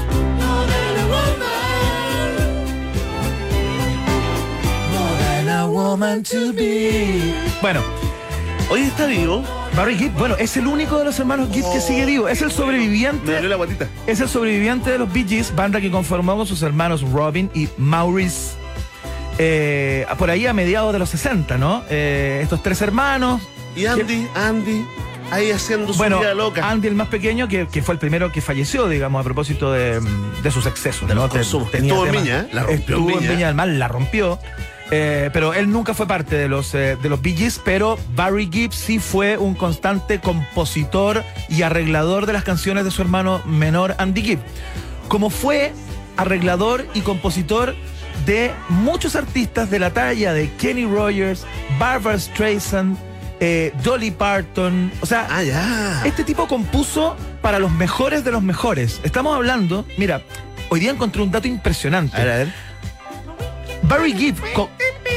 Bueno, Hoy está vivo. Barry Gibb, bueno, es el único de los hermanos Gibb que sigue vivo. Es el Me sobreviviente. dolió la guatita. Es el sobreviviente de los Bee Gees, banda que conformó con sus hermanos Robin y Maurice. eh, por ahí a mediados de los 60, ¿no? Eh, estos tres hermanos. Y Andy, Andy, ahí haciendo su Bueno, vida loca. Andy el más pequeño, que, que fue el primero que falleció, digamos, a propósito de, mm, de sus excesos. De los ¿no? Te- Estuvo en Viña, ¿eh? La rompió Estuvo en Viña. Viña del Mar, la rompió. Eh, pero él nunca fue parte de los, eh, de los Bee Gees, pero Barry Gibb sí fue un constante compositor y arreglador de las canciones de su hermano menor Andy Gibb. Como fue arreglador y compositor de muchos artistas de la talla de Kenny Rogers, Barbara Streisand, eh, Dolly Parton, o sea, Ah, este tipo compuso para los mejores de los mejores. Estamos hablando, mira, hoy día encontré un dato impresionante. A ver, a ver. Barry Gibb co-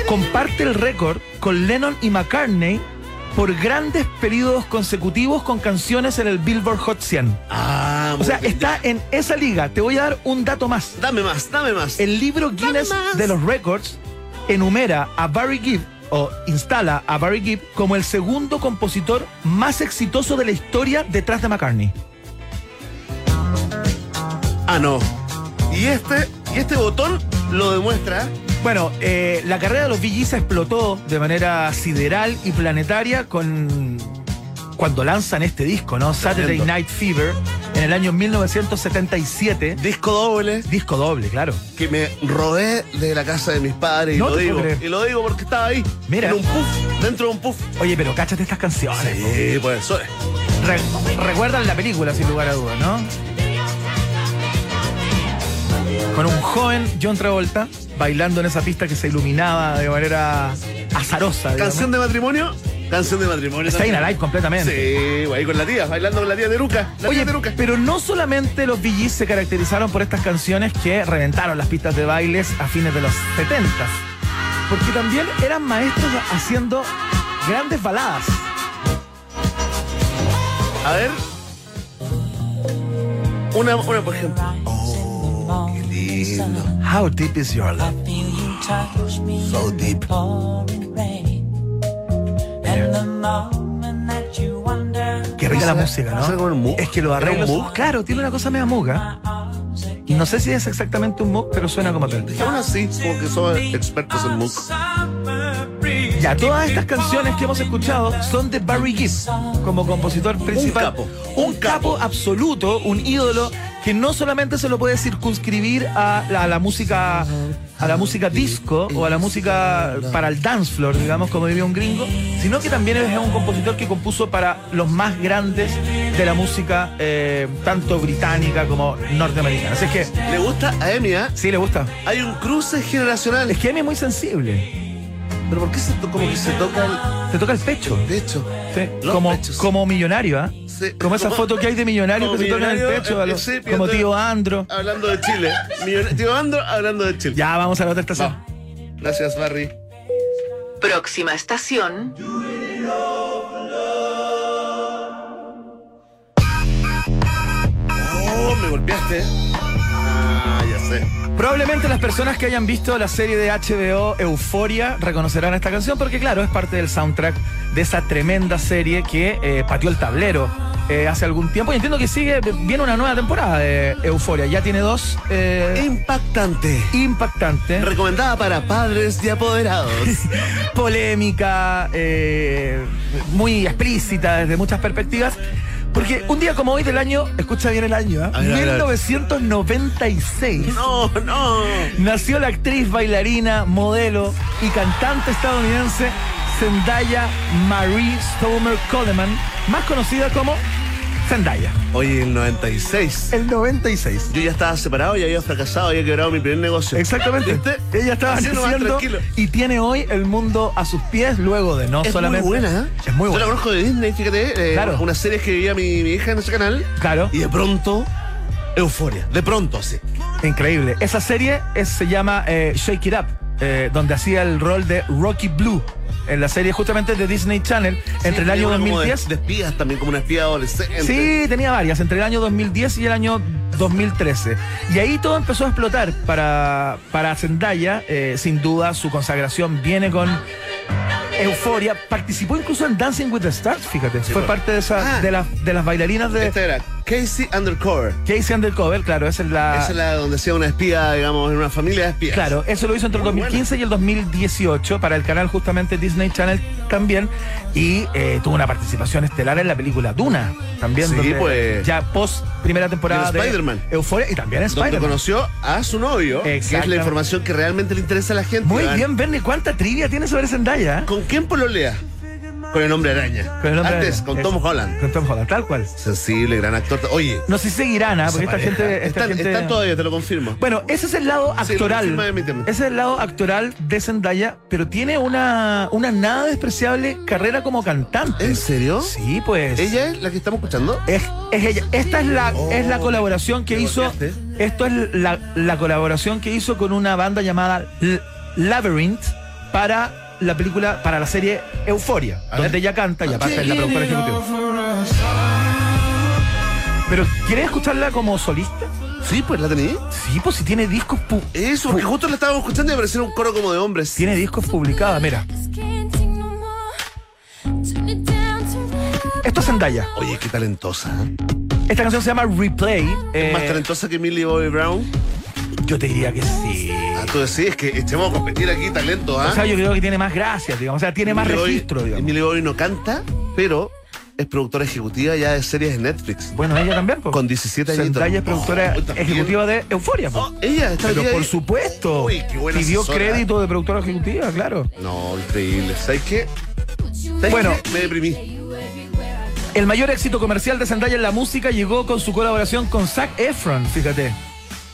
comparte el récord con Lennon y McCartney por grandes periodos consecutivos con canciones en el Billboard Hot 100. Ah, O sea, bien. está en esa liga. Te voy a dar un dato más. Dame más, dame más. El libro Guinness de los Records enumera a Barry Gibb o instala a Barry Gibb como el segundo compositor más exitoso de la historia detrás de McCartney. Ah, no. Y este, y este botón lo demuestra. Bueno, eh, la carrera de los Gees explotó de manera sideral y planetaria con cuando lanzan este disco, ¿no? Saturday. Night Fever en el año 1977. Disco doble Disco doble, claro. que me robé de la casa de mis padres. Y No lo digo. Y lo digo porque estaba ahí. Mira. En un puff. Dentro de un puff. Oye, pero cáchate estas canciones. Sí, pues eso es. Re- recuerdan la película, sin lugar a dudas, ¿no? Con un joven John Travolta bailando en esa pista que se iluminaba de manera azarosa. digamos. Canción de matrimonio. Canción de matrimonio. Está. Alive completamente. Sí, ahí con la tía, bailando con la tía de Luca. La Oye, tía de Luca. pero no solamente los Gees se caracterizaron por estas canciones que reventaron las pistas de bailes a fines de los 70 porque también eran maestros haciendo grandes baladas. A ver. Una, una por ejemplo. Qué lindo. How deep is your love? So deep. Qué rica la música, ¿Hace ¿no? Es que los ¿Era un arreglos, Moog? claro, tiene una cosa media muga. No sé si es exactamente un MOOC, pero suena como tal. Aún así, como que somos expertos en MOOC. Ya, todas estas canciones que hemos escuchado son de Barry Gibb como compositor principal. capo. Un capo absoluto, un ídolo que no solamente se lo puede circunscribir a la, a la música a la música disco o a la música para el dance floor, digamos, como diría un gringo, sino que también es un compositor que compuso para los más grandes de la música, eh, tanto británica como norteamericana. Así es que, ¿Le gusta a Emi, ah? sí, le gusta. Hay un cruce generacional. Es que Amy es muy sensible. ¿Pero por qué se, to- como que se toca el Te toca el pecho. pecho? Sí, Los como, pechos. como millonario, ¿ah? Sí. Como esa foto que hay de millonarios como que se tocan el millonario, pecho, a eh, los- sí, como tío Andro. Hablando de Chile. Millon- Tío Andro hablando de Chile. Ya, vamos a la otra estación. Gracias, Barry. Próxima estación, Oh, me golpeaste. Ah, ya sé. Probablemente las personas que hayan visto la serie de HBO Euforia reconocerán esta canción porque, claro, es parte del soundtrack de esa tremenda serie que eh, pateó el tablero eh, hace algún tiempo. Y entiendo que sigue, viene una nueva temporada de Euforia. Ya tiene dos eh, Impactante. impactantes. Recomendada para padres y apoderados. *laughs* polémica, muy explícita desde muchas perspectivas. Porque un día como hoy del año, escucha bien el año, ver. 1996, no, no. nació la actriz, bailarina, modelo y cantante estadounidense Zendaya Marie Stomer Coleman, más conocida como Zendaya. Oye, el 96. El 96. Yo ya estaba separado y había fracasado, había quebrado mi primer negocio. Exactamente. Ella estaba tranquilo. y tiene hoy el mundo a sus pies luego de no Es solamente. muy buena, ¿eh? Es muy Yo buena. la conozco de Disney, fíjate. eh, Claro. Una serie que veía mi, mi hija en ese canal. Claro. Y de pronto, euforia. De pronto, así. Increíble. Esa serie es- se llama eh, Shake It Up, eh, donde hacía el rol de Rocky Blue en la serie justamente de Disney Channel entre el año una como de- 2010. De, espías también, como una espía adolescente. Sí, tenía varias, entre el año 2010 y el año 2013. Y ahí todo empezó a explotar para, para Zendaya. eh, sin duda, su consagración viene con euforia. Participó incluso en Dancing with the Stars, fíjate. Fue parte de, esa, Ah. de, las de las bailarinas de Esta era Casey Undercover. Casey Undercover, claro, esa es la... Esa es la donde hacía una espía, digamos, en una familia de espías. Claro, eso lo hizo entre el Muy 2015 y el 2018 para el canal justamente Disney Channel también y eh, tuvo una participación estelar en la película Duna también Sí, donde pues. ya post primera temporada de Spider-Man. Euforia y también Spider-Man. conoció a su novio, que es la información que realmente le interesa a la gente. Muy bien, Bernie, ¿cuánta trivia tiene sobre Zendaya? eh? ¿Con quién pololea? Con el hombre araña. Con el hombre Antes, araña. con Eso. Tom Holland. Con Tom Holland, tal cual. Sensible, gran actor. Oye, No sé si seguirán, ¿ah? porque esta pareja. gente, esta están, gente- están todavía, te lo confirmo. Bueno, ese es el lado Sí, lo actoral. confirma de mi tema. ese es el lado actoral de Zendaya, pero tiene una, una nada despreciable carrera como cantante. ¿En serio? Sí, pues. ¿Ella es la que estamos escuchando? Es, es ella. Esta es la, Oh, es la colaboración que me hizo. golpeaste. Esto es la, la colaboración que hizo con una banda llamada L- Labyrinth para la película, para la serie Euforia, A donde ella canta y aparte es la productora ejecutiva. Pero, ¿quieres escucharla como solista? Sí, pues la tení. Sí, pues si tiene discos pu- Eso, porque justo la estábamos escuchando y apareció un coro como de hombres. tiene discos publicados, mira. Esto es Zendaya. Oye, qué talentosa. ¿eh? Esta canción se llama Replay. ¿Es Eh, más talentosa que Millie Bobby Brown? Yo te diría que sí. Ah, tú decís que echemos a competir aquí talento, ¿ah? O sea, yo creo que tiene más gracias, digamos. O sea, tiene más registro, digamos. Millie Bobby no canta, pero es productora ejecutiva ya de series de Netflix. Bueno, ella también. pues. Con 17 añitos. Zendaya es productora Oh, ejecutiva de Euforia. pues. Oh, ella está Pero por ahí. supuesto. Uy, qué buena Pidió asesora. crédito de productora ejecutiva, claro. No, increíble. ¿Sabes qué? ¿Sabes Bueno. qué? Me deprimí. El mayor éxito comercial de Zendaya en la música llegó con su colaboración con Zac Efron, fíjate.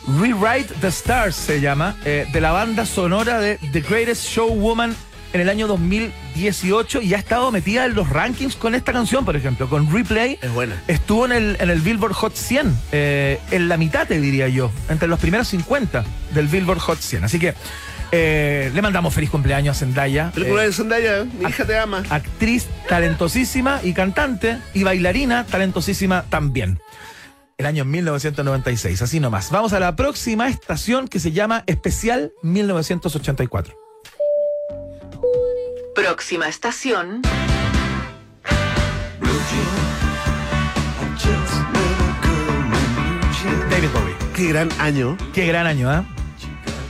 Rewrite the Stars se llama, eh, de la banda sonora de The Greatest Showwoman en el año 2018 y ha estado metida en los rankings con esta canción, por ejemplo, con Replay. Es buena. Estuvo en el, en el Billboard Hot 100, eh, en la mitad, te diría yo, entre los primeros 50 del Billboard Hot 100. Así que eh, le mandamos feliz cumpleaños a Zendaya. Película Eh, de Zendaya, mi hija te ama. actriz talentosísima y cantante y bailarina talentosísima también. El año 1996, así nomás. Vamos a la próxima estación que se llama Especial 1984. próxima estación, David Bowie. Qué gran año. Qué gran año, ¿eh?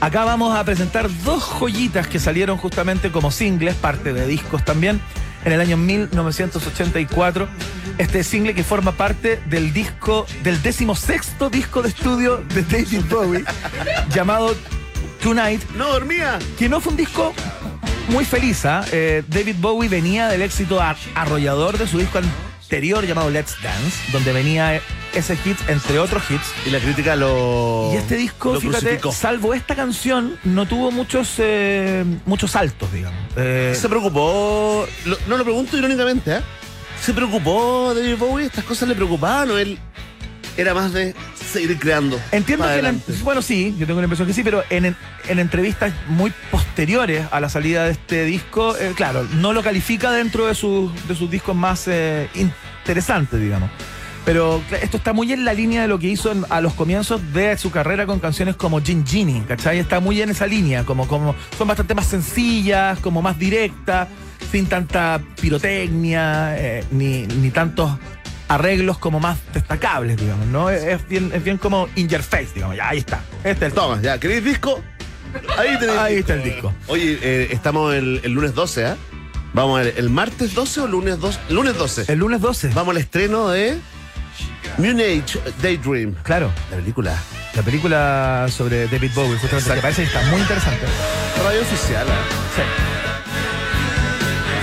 Acá vamos a presentar dos joyitas que salieron justamente como singles, parte de discos también, en el año 1984. Este single que forma parte del disco, del decimosexto disco de estudio de David Bowie, *laughs* llamado Tonight, No dormía. que no fue un disco muy feliz. ¿ah? Eh, David Bowie venía del éxito ar- arrollador de su disco anterior llamado Let's Dance, donde venía ese hit, entre otros hits. Y la crítica lo. Y este disco, fíjate, crucificó. salvo esta canción, no tuvo muchos eh, muchos saltos, digamos. Eh, Se preocupó. lo- no lo pregunto irónicamente, ¿eh? Se preocupó David Bowie, estas cosas le preocupaban o él era más de seguir creando. Entiendo que, adelante? bueno, sí, yo tengo la impresión que sí, pero en, en entrevistas muy posteriores a la salida de este disco, eh, claro, no lo califica dentro de, sus de sus discos más interesantes, digamos. Pero esto está muy en la línea de lo que hizo en- a los comienzos de su carrera con canciones como Gin Genie, ¿cachai? Está muy en esa línea, como, como son bastante más sencillas, como más directas, sin tanta pirotecnia, eh, ni, ni tantos arreglos como más destacables, digamos, ¿no? Es, bien, es bien como in your face, digamos, ya, ahí está. Este es el Toma, ya, ¿queréis disco? Ahí tenéis Ahí disco. está el disco. Oye, eh, estamos el, el lunes 12, ¿ah? Vamos a ver, ¿el martes 12 o lunes 12? Lunes 12. El lunes 12. Vamos al estreno de Munich Daydream. Claro, La película. la película sobre David Bowie, justamente, que parece que está muy interesante. Radio oficial, ¿ah? Sí.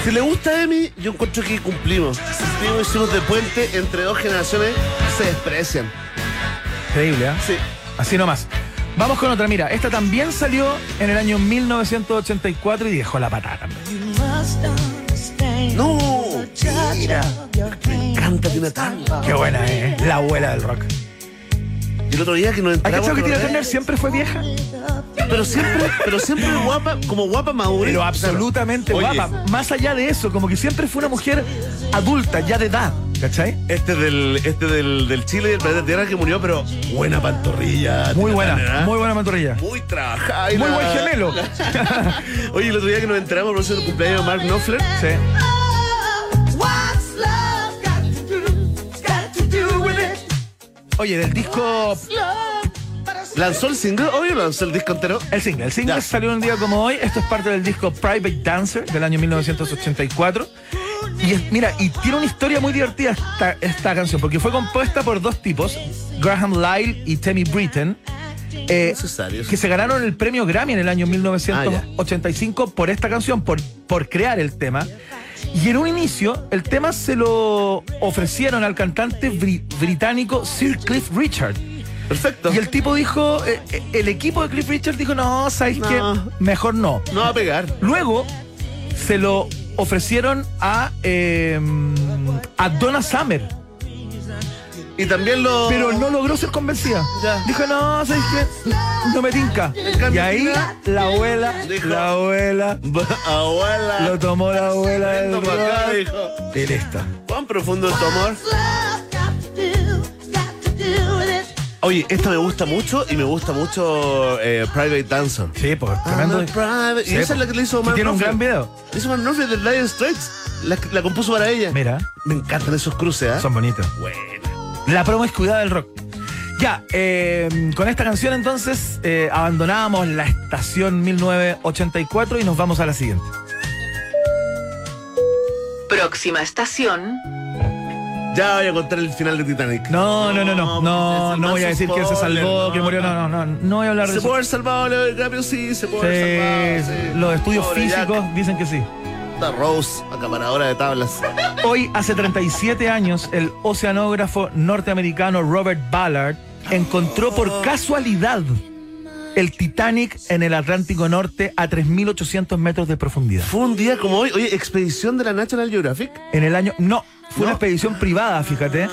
Si le gusta a Emi, yo encuentro que cumplimos. Cumplimos, hicimos de puente entre dos generaciones, se desprecian. Increíble, ¿eh? Sí. Así nomás. Vamos con otra, mira, esta también salió en el año 1984 y dejó la patada también. No, mira. Me encanta Tina Turner. Qué buena, ¿eh? La abuela del rock. Y el otro día que nos ¿Has enteramos. cachado que Tina. Turner siempre fue vieja? Pero siempre, pero siempre guapa, como guapa madura. Pero absolutamente Oye, guapa. Más allá de eso, como que siempre fue una mujer adulta, ya de edad, ¿cachai? Este del, este del, del Chile y el planeta Tierra que murió, pero buena pantorrilla. Muy buena, ¿ah? muy buena mantorrilla. Muy trabajada. Muy la- buen gemelo. *laughs* Oye, el otro día que nos enteramos por el cumpleaños de Mark Knopfler. Sí. Oye, del disco Lanzó el single, obvio, lanzó el disco entero. El single, el single Ya. salió un día como hoy. Esto es parte del disco Private Dancer del año 1984. Y es- mira, y tiene una historia muy divertida esta, esta canción, porque fue compuesta por dos tipos, Graham Lyle y Tammy Britton, eh, que se ganaron el premio Grammy en el año 1985 por esta canción, por, por crear el tema. Y en un inicio, el tema se lo ofrecieron al cantante bri- británico Sir Cliff Richard. Perfecto. Y el tipo dijo, eh, eh, el equipo de Cliff Richard dijo, no, ¿sabes No. qué? Mejor no. No va a pegar. Luego se lo ofrecieron a, eh, a Donna Summer, Y también lo. pero no logró ser convencida. Ya. Dijo, no, ¿sabes qué? No me tinca. Y ahí la abuela, dijo, la abuela, *laughs* Abuela. lo tomó la abuela del acá, dijo. Y listo. ¿Cuán profundo es tu amor? Oye, esta me gusta mucho y me gusta mucho eh, Private Dancer. Sí, pues tremendo. Private- Sí, y esa es la que le hizo Y Mark tiene un gran video. Hizo Mark Knopfler de Dire Straits. La, la compuso para ella. Mira, Me encantan esos cruces, ¿ah? son bonitos. Buena. La promiscuidad del rock. Ya, eh, con esta canción entonces eh, abandonamos la estación 1984 y nos vamos a la siguiente. Próxima estación, Ya voy a contar el final de Titanic. No, no, no, no, no, voy a decir que se salvó, que murió, no, no, no, no voy a hablar de ¿Se eso. puede haber salvado Leo DiCaprio? Sí, se puede haber salvado. sí. los estudios físicos dicen que sí. Da Rose, acaparadora de tablas. *laughs* Hoy, hace 37 años, el oceanógrafo norteamericano Robert Ballard encontró por casualidad el Titanic en el Atlántico Norte a 3.800 metros de profundidad. Fue un día como hoy. Oye, expedición de la National Geographic. En el año. No, fue una expedición privada, fíjate.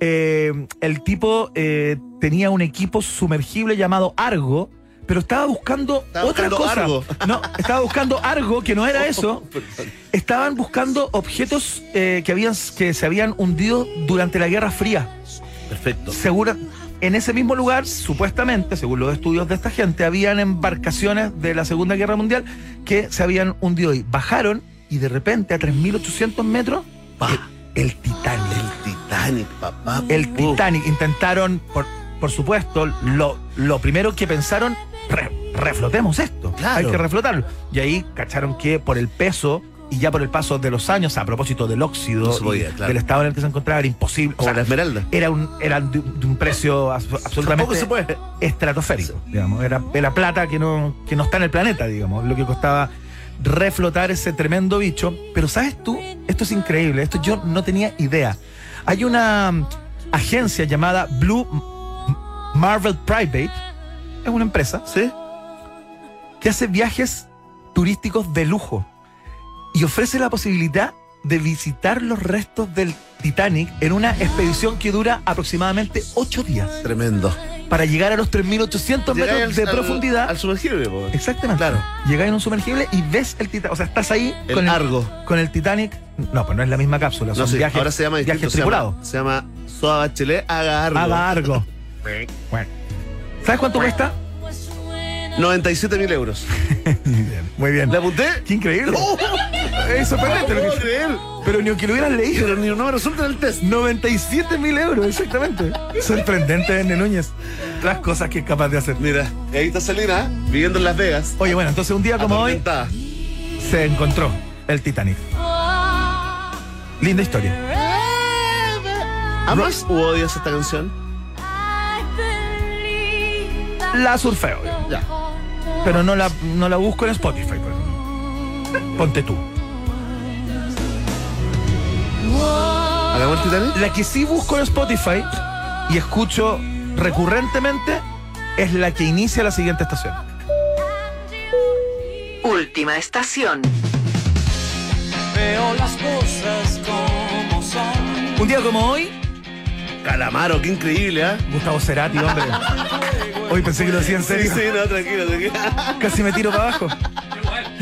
Eh, el tipo eh, tenía un equipo sumergible llamado Argo, pero estaba buscando Estaba otra buscando cosa. Argo. No, estaba buscando Argo, que no era eso. Estaban buscando objetos eh, que, habían, que se habían hundido durante la Guerra Fría. Perfecto. Segura, en ese mismo lugar, supuestamente, según los estudios de esta gente, habían embarcaciones de la Segunda Guerra Mundial que se habían hundido y bajaron y de repente a 3.800 metros, Pa. El, Titanic. El Titanic, papá. El Titanic. Intentaron por por supuesto, lo, lo primero que pensaron, "Re- reflotemos esto. Claro. Hay que reflotarlo. Y ahí cacharon que por el peso y ya por el paso de los años, a propósito del óxido No se podía, y claro. del estado en el que se encontraba, era imposible. O sea, la esmeralda. era un, era de, un precio abs- absolutamente Tampoco se puede. estratosférico, digamos. Era, era plata que no, que no está en el planeta, digamos, lo que costaba reflotar ese tremendo bicho. Pero ¿sabes tú? Esto es increíble, esto yo no tenía idea. Hay una mm, agencia llamada Blue Marvel Private, es una empresa, ¿Sí? que hace viajes turísticos de lujo y ofrece la posibilidad de visitar los restos del Titanic en una expedición que dura aproximadamente 8 días Tremendo. para llegar a los 3.800 Llegáis metros de al- profundidad. Al sumergible, po. Exactamente. Claro. Llegáis en un sumergible y ves el Titanic. O sea, estás ahí El con, Argo. el, con el Titanic. No, pues no es la misma cápsula. Son No sé, viajes, ahora se llama distinto. viajes se llama- tripulados. Se llama Soa Bachelet Haga Argo. Haga Argo. *laughs* Bueno. ¿Sabes cuánto cuesta? 97 mil euros. *laughs* Muy bien. ¿Le apunté? Qué increíble. ¡Oh! Es sorprendente No lo puedo que- creer. Pero ni aunque lo hubieras leído. Pero ni no me resulta en el test. 97 mil euros, exactamente. Sorprendente, Ene Núñez. Las cosas que es capaz de hacer. Mira, ahí está Selena, viviendo en Las Vegas. Oye, bueno, entonces un día como hoy se encontró el Titanic. Linda historia. ¿Amas o odias esta canción? La surfeo, Ya. pero no la, no la busco en Spotify. ejemplo. Ponte tú. ¿Hagamos el Titanic? La que sí busco en Spotify y escucho recurrentemente es la que inicia la siguiente estación. Última estación. Veo las cosas como son. Un día como hoy, Calamaro, qué increíble, ¿ah? Gustavo Cerati, hombre. *laughs* Hoy pensé que lo decía en Sí, serio. sí, no, tranquilo, tranquilo. Casi me tiro para abajo.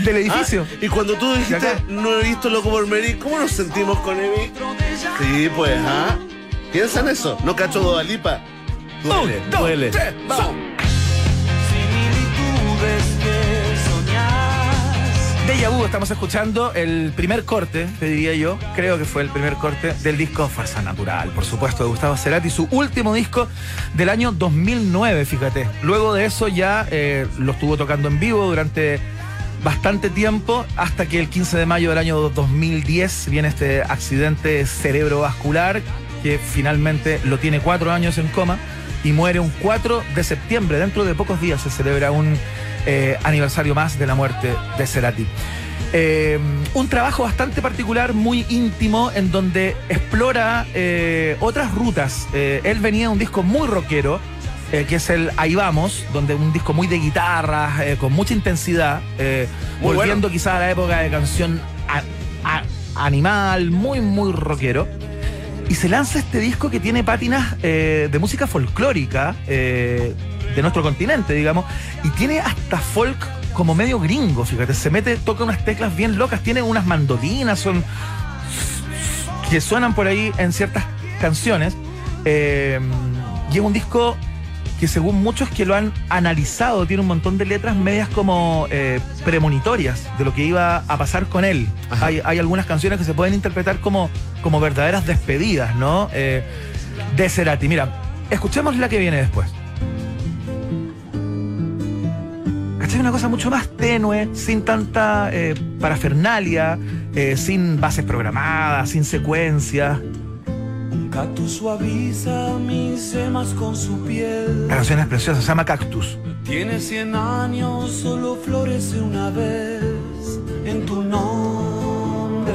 Del edificio. Ah, y cuando tú dijiste, no he visto Loco por Mary, ¿cómo nos sentimos con Emi? Sí, pues, ¿ah? Piensa en eso, no cacho Dodalipa. Duele, Un, dos, duele. tres, vamos. Deja Vu, estamos escuchando el primer corte, te diría yo, creo que fue el primer corte del disco Fuerza Natural, por supuesto, de Gustavo Cerati, su último disco del año 2009, fíjate. Luego de eso ya eh, lo estuvo tocando en vivo durante bastante tiempo, hasta que el 15 de mayo del año 2010 viene este accidente cerebrovascular que finalmente lo tiene cuatro años en coma y muere un 4 de septiembre. Dentro de pocos días se celebra un eh, aniversario más de la muerte de Cerati. Eh, un trabajo bastante particular, muy íntimo, en donde explora eh, otras rutas. Él venía de un disco muy rockero, eh, que es el Ahí Vamos, donde un disco muy de guitarras, eh, con mucha intensidad, eh, volviendo quizás a la época de canción a- a- animal, muy, muy rockero. Y se lanza este disco que tiene pátinas de música folclórica de nuestro continente, digamos, y tiene hasta folk como medio gringo, fíjate, se mete, toca unas teclas bien locas, tiene unas mandolinas, son que suenan por ahí en ciertas canciones. eh, y es un disco que según muchos que lo han analizado, tiene un montón de letras medias como eh, premonitorias de lo que iba a pasar con él. Hay, hay algunas canciones que se pueden interpretar como, como verdaderas despedidas, ¿no? Eh, de Cerati. Mira, escuchemos la que viene después. ¿Cachai? Una cosa mucho más tenue, sin tanta eh, parafernalia, sin bases programadas, sin secuencias. Cactus suaviza mis semas con su piel. La canción es preciosa, se llama Cactus. Tiene 100 años, solo florece una vez en tu nombre.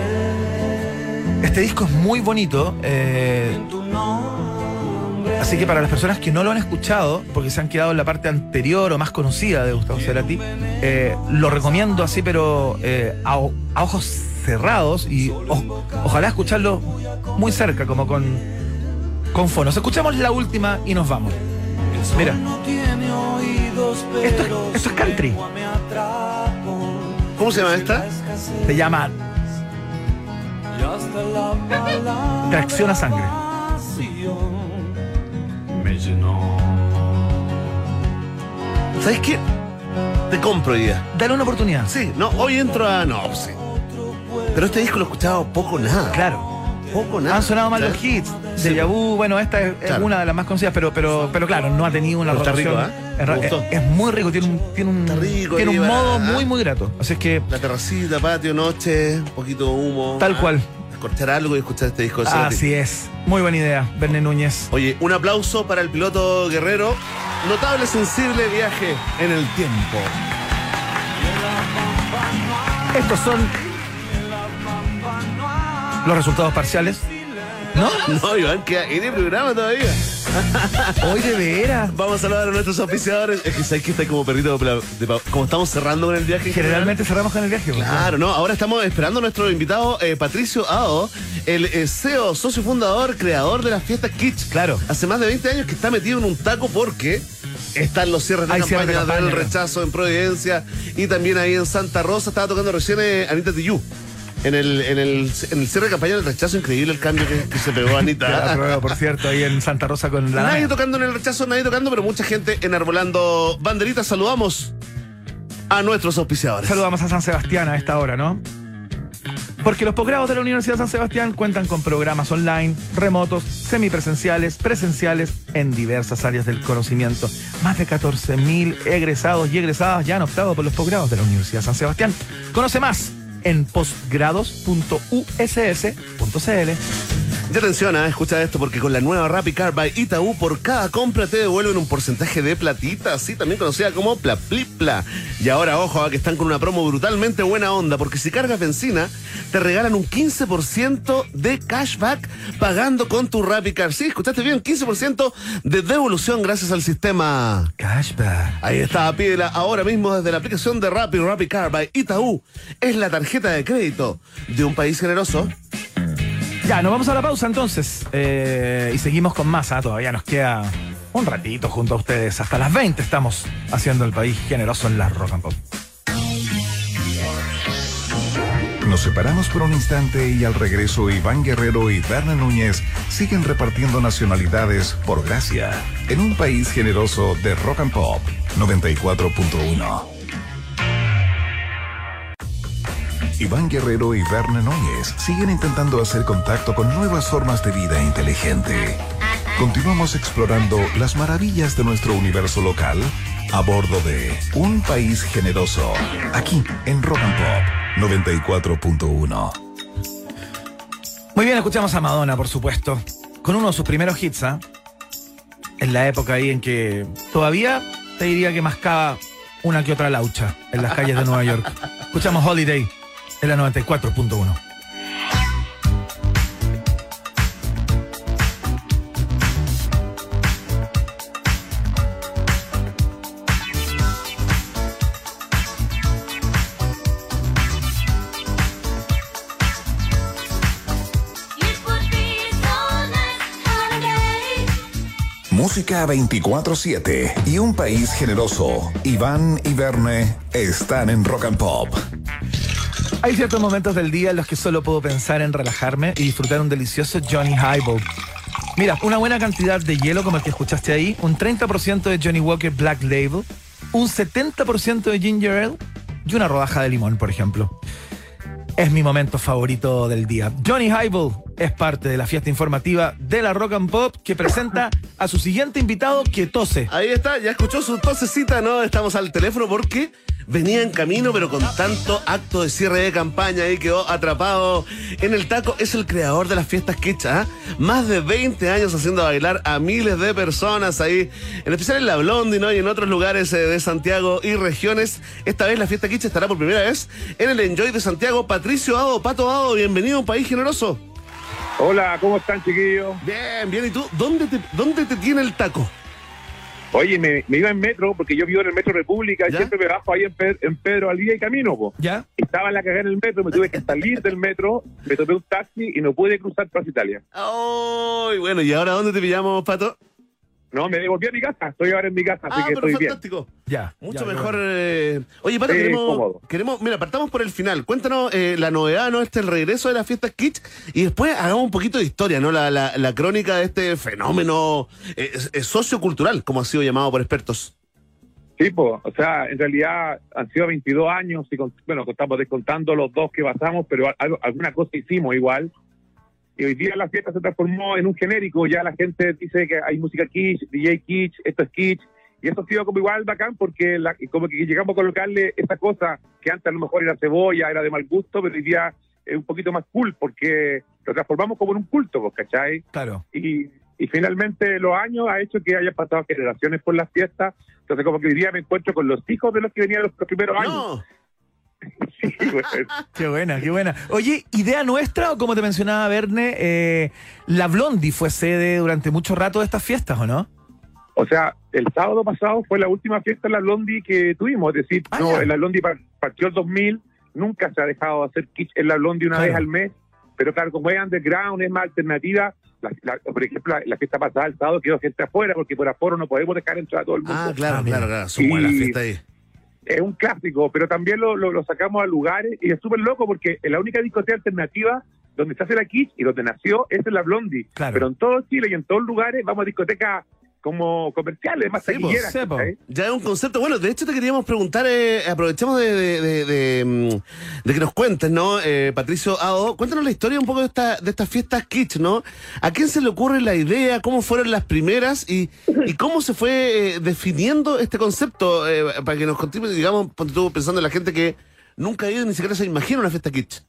Este disco es muy bonito, eh, En tu nombre. así que para las personas que no lo han escuchado, porque se han quedado en la parte anterior o más conocida de Gustavo Cerati, eh, lo recomiendo así, pero eh, a, a ojos cerrados y o- ojalá escucharlo muy cerca, como con, con fonos. Escuchamos la última y nos vamos. Mira. Esto es- esto country. ¿Cómo se llama esta? Se llama Tracción a sangre. Me llenó. ¿Sabes qué? Te compro día. Dale una oportunidad. Sí, no, hoy entro a. No, sí. Pero este disco lo he escuchado poco nada. Claro. Poco nada. Han sonado mal los hits. Sí, Deja Vu, bueno, esta es, Claro. una de las más conocidas, pero, pero, pero claro, no ha tenido una Pero está rotación. rico, ¿eh? es, muy rico, tiene un, tiene un, rico tiene un modo ¿ah? muy, muy grato. Así es que, La terracita, patio, noche, un poquito de humo. Tal Ah, cual. Escorchar algo y escuchar este disco de así es. Muy buena idea, Verne Núñez. Oye, un aplauso para el piloto guerrero. Notable, sensible viaje en el tiempo. Estos son los resultados parciales. ¿No? No, Iván, queda en el programa todavía. *laughs* Hoy de veras. Vamos a saludar a nuestros oficiadores. Es que sabes que está como perrito de, Como estamos cerrando con el viaje. en Generalmente cerramos con el viaje. Claro, no. Ahora estamos esperando a nuestro invitado eh, Patricio Ao, el eh, CEO, socio fundador, creador de las fiestas Kitsch. Claro. Hace más de 20 años que está metido en un taco porque están los cierres de Hay campaña, cierres de del rechazo en Providencia y también ahí en Santa Rosa. Estaba tocando recién eh, Anita Tijoux. En el, en, el, en el cierre de campaña del rechazo, increíble el cambio que, que se pegó Anita. por cierto, ahí en Santa Rosa con la. Nadie Dana. tocando en el rechazo, nadie tocando, pero mucha gente enarbolando banderitas. Saludamos a nuestros auspiciadores. Saludamos a San Sebastián a esta hora, ¿no? Porque los posgrados de la Universidad de San Sebastián cuentan con programas online, remotos, semipresenciales, presenciales en diversas áreas del conocimiento. Más de 14.000 egresados y egresadas ya han optado por los posgrados de la Universidad de San Sebastián. Conoce más en postgrados.uss.cl. Y atención, ah, escucha esto, porque con la nueva Rappi Car by Itaú, por cada compra te devuelven un porcentaje de platita, así también conocida como Plaplipla. Y ahora, ojo, ah, que están con una promo brutalmente buena onda, porque si cargas benzina, te regalan un 15% de cashback pagando con tu Rappi Car. Sí, escuchaste bien, 15% de devolución gracias al sistema. Cashback. Ahí está, pídela ahora mismo desde la aplicación de Rappi, Rappi Car by Itaú. Es la tarjeta de crédito de un país generoso. Ya, nos vamos a la pausa entonces. Eh, y seguimos con más. ah, Todavía nos queda un ratito junto a ustedes. Hasta las 20 estamos haciendo el país generoso en la Rock and Pop. Nos separamos por un instante y al regreso Iván Guerrero y Berna Núñez siguen repartiendo nacionalidades por gracia en un país generoso de Rock and Pop 94.1. Iván Guerrero y Berna Núñez siguen intentando hacer contacto con nuevas formas de vida inteligente. Continuamos explorando las maravillas de nuestro universo local a bordo de Un País Generoso, aquí en Rock and Pop 94.1. Muy bien, escuchamos a Madonna, por supuesto, con uno de sus primeros hits, ¿ah? En la época ahí en que todavía te diría que mascaba una que otra laucha en las calles de Nueva York. Escuchamos Holiday en la 94.1. Música 24-7 y un país generoso. Iván y Verne están en Rock and Pop. Hay ciertos momentos del día en los que solo puedo pensar en relajarme y disfrutar un delicioso Johnny Highball. Mira, una buena cantidad de hielo como el que escuchaste ahí, un 30% de Johnny Walker Black Label, un 70% de Ginger Ale y una rodaja de limón, por ejemplo. Es mi momento favorito del día. Johnny Highball es parte de la fiesta informativa de la Rock and Pop que presenta a su siguiente invitado que tose. Ahí está, ya escuchó su tosecita, ¿no? Estamos al teléfono porque venía en camino, pero con tanto acto de cierre de campaña ahí quedó atrapado en el taco. Es el creador de las fiestas Quecha, ¿ah? Más de 20 años haciendo bailar a miles de personas ahí, en especial en la Blondie, ¿no? Y en otros lugares eh, de Santiago y regiones. Esta vez la fiesta Quecha estará por primera vez en el Enjoy de Santiago. Patricio Ado, Pato Ado, bienvenido a un país generoso. Hola, ¿cómo están, chiquillos? Bien, bien. ¿Y tú? ¿Dónde te, dónde te tiene el taco? Oye, me, me iba en metro, porque yo vivo en el Metro República, y siempre me bajo ahí en, Pe- en Pedro Alía y camino, po. ¿Ya? Estaba en la cagada en el metro, me tuve que salir del metro, me tomé un taxi y no pude cruzar Plaza Italia. ¡Ay! bueno, ¿y ahora dónde te pillamos, Pato? No, me devolví a mi casa, estoy ahora en mi casa, así Ah, que pero estoy bien. fantástico. Ya. Mucho ya, mejor. bueno. eh, Oye, Eh, queremos, queremos. Mira, partamos por el final. Cuéntanos eh, la novedad, ¿no? Este el regreso de las fiestas Kitsch. Y después hagamos un poquito de historia, ¿no? La, la, la crónica de este fenómeno eh, eh, sociocultural, como ha sido llamado por expertos. Sí, po, o sea, en realidad han sido 22 años y con- bueno, estamos descontando los dos que pasamos, pero algo- alguna cosa hicimos igual. Y hoy día la fiesta se transformó en un genérico, ya la gente dice que hay música kitsch, DJ kitsch, esto es kitsch, y eso ha sido como igual bacán porque la- como que llegamos a colocarle esa cosa que antes a lo mejor era cebolla, era de mal gusto, pero hoy día es un poquito más cool porque lo transformamos como en un culto, ¿cachai? Claro. y, y finalmente los años ha hecho que hayan pasado generaciones por las fiestas. Entonces, como que hoy día me encuentro con los hijos de los que venían los, los primeros años. *laughs* Sí, güey. Qué buena, qué buena. Oye, idea nuestra o como te mencionaba Verne, eh, la Blondie fue sede durante mucho rato de estas fiestas, ¿o no? O sea, el sábado pasado fue la última fiesta en la Blondie que tuvimos. Es decir, Ah, no, la Blondie par- partió el 2000, nunca se ha dejado de hacer kitsch en la Blondie una Claro. vez al mes. Pero claro, como es underground, es más alternativa. la- la- por ejemplo, la, la fiesta pasada el sábado quedó gente afuera porque por aforo no podemos dejar entrar a todo el mundo. ah, claro, Ah, mira. claro, claro, somos la Y- fiesta ahí. Es un clásico, pero también lo, lo, lo sacamos a lugares y es súper loco porque la única discoteca alternativa donde se hace la kitsch y donde nació es en la Blondie. Claro. Pero en todo Chile y en todos lugares vamos a discotecas como comerciales, más Sí, taquilleras. pues, sí. ¿cachai? Ya es un concepto. Bueno, de hecho te queríamos preguntar, eh, aprovechamos de, de, de- de, mm, de que nos cuentes, ¿no? Eh, Patricio Ao, cuéntanos la historia un poco de, esta, de estas fiestas kitsch, ¿no? ¿A quién se le ocurre la idea? ¿Cómo fueron las primeras? ¿Y, y cómo se fue eh, definiendo este concepto? Eh, para que nos contiene, digamos, ponte tú pensando en la gente que nunca ha ido ni siquiera se imagina una fiesta kitsch.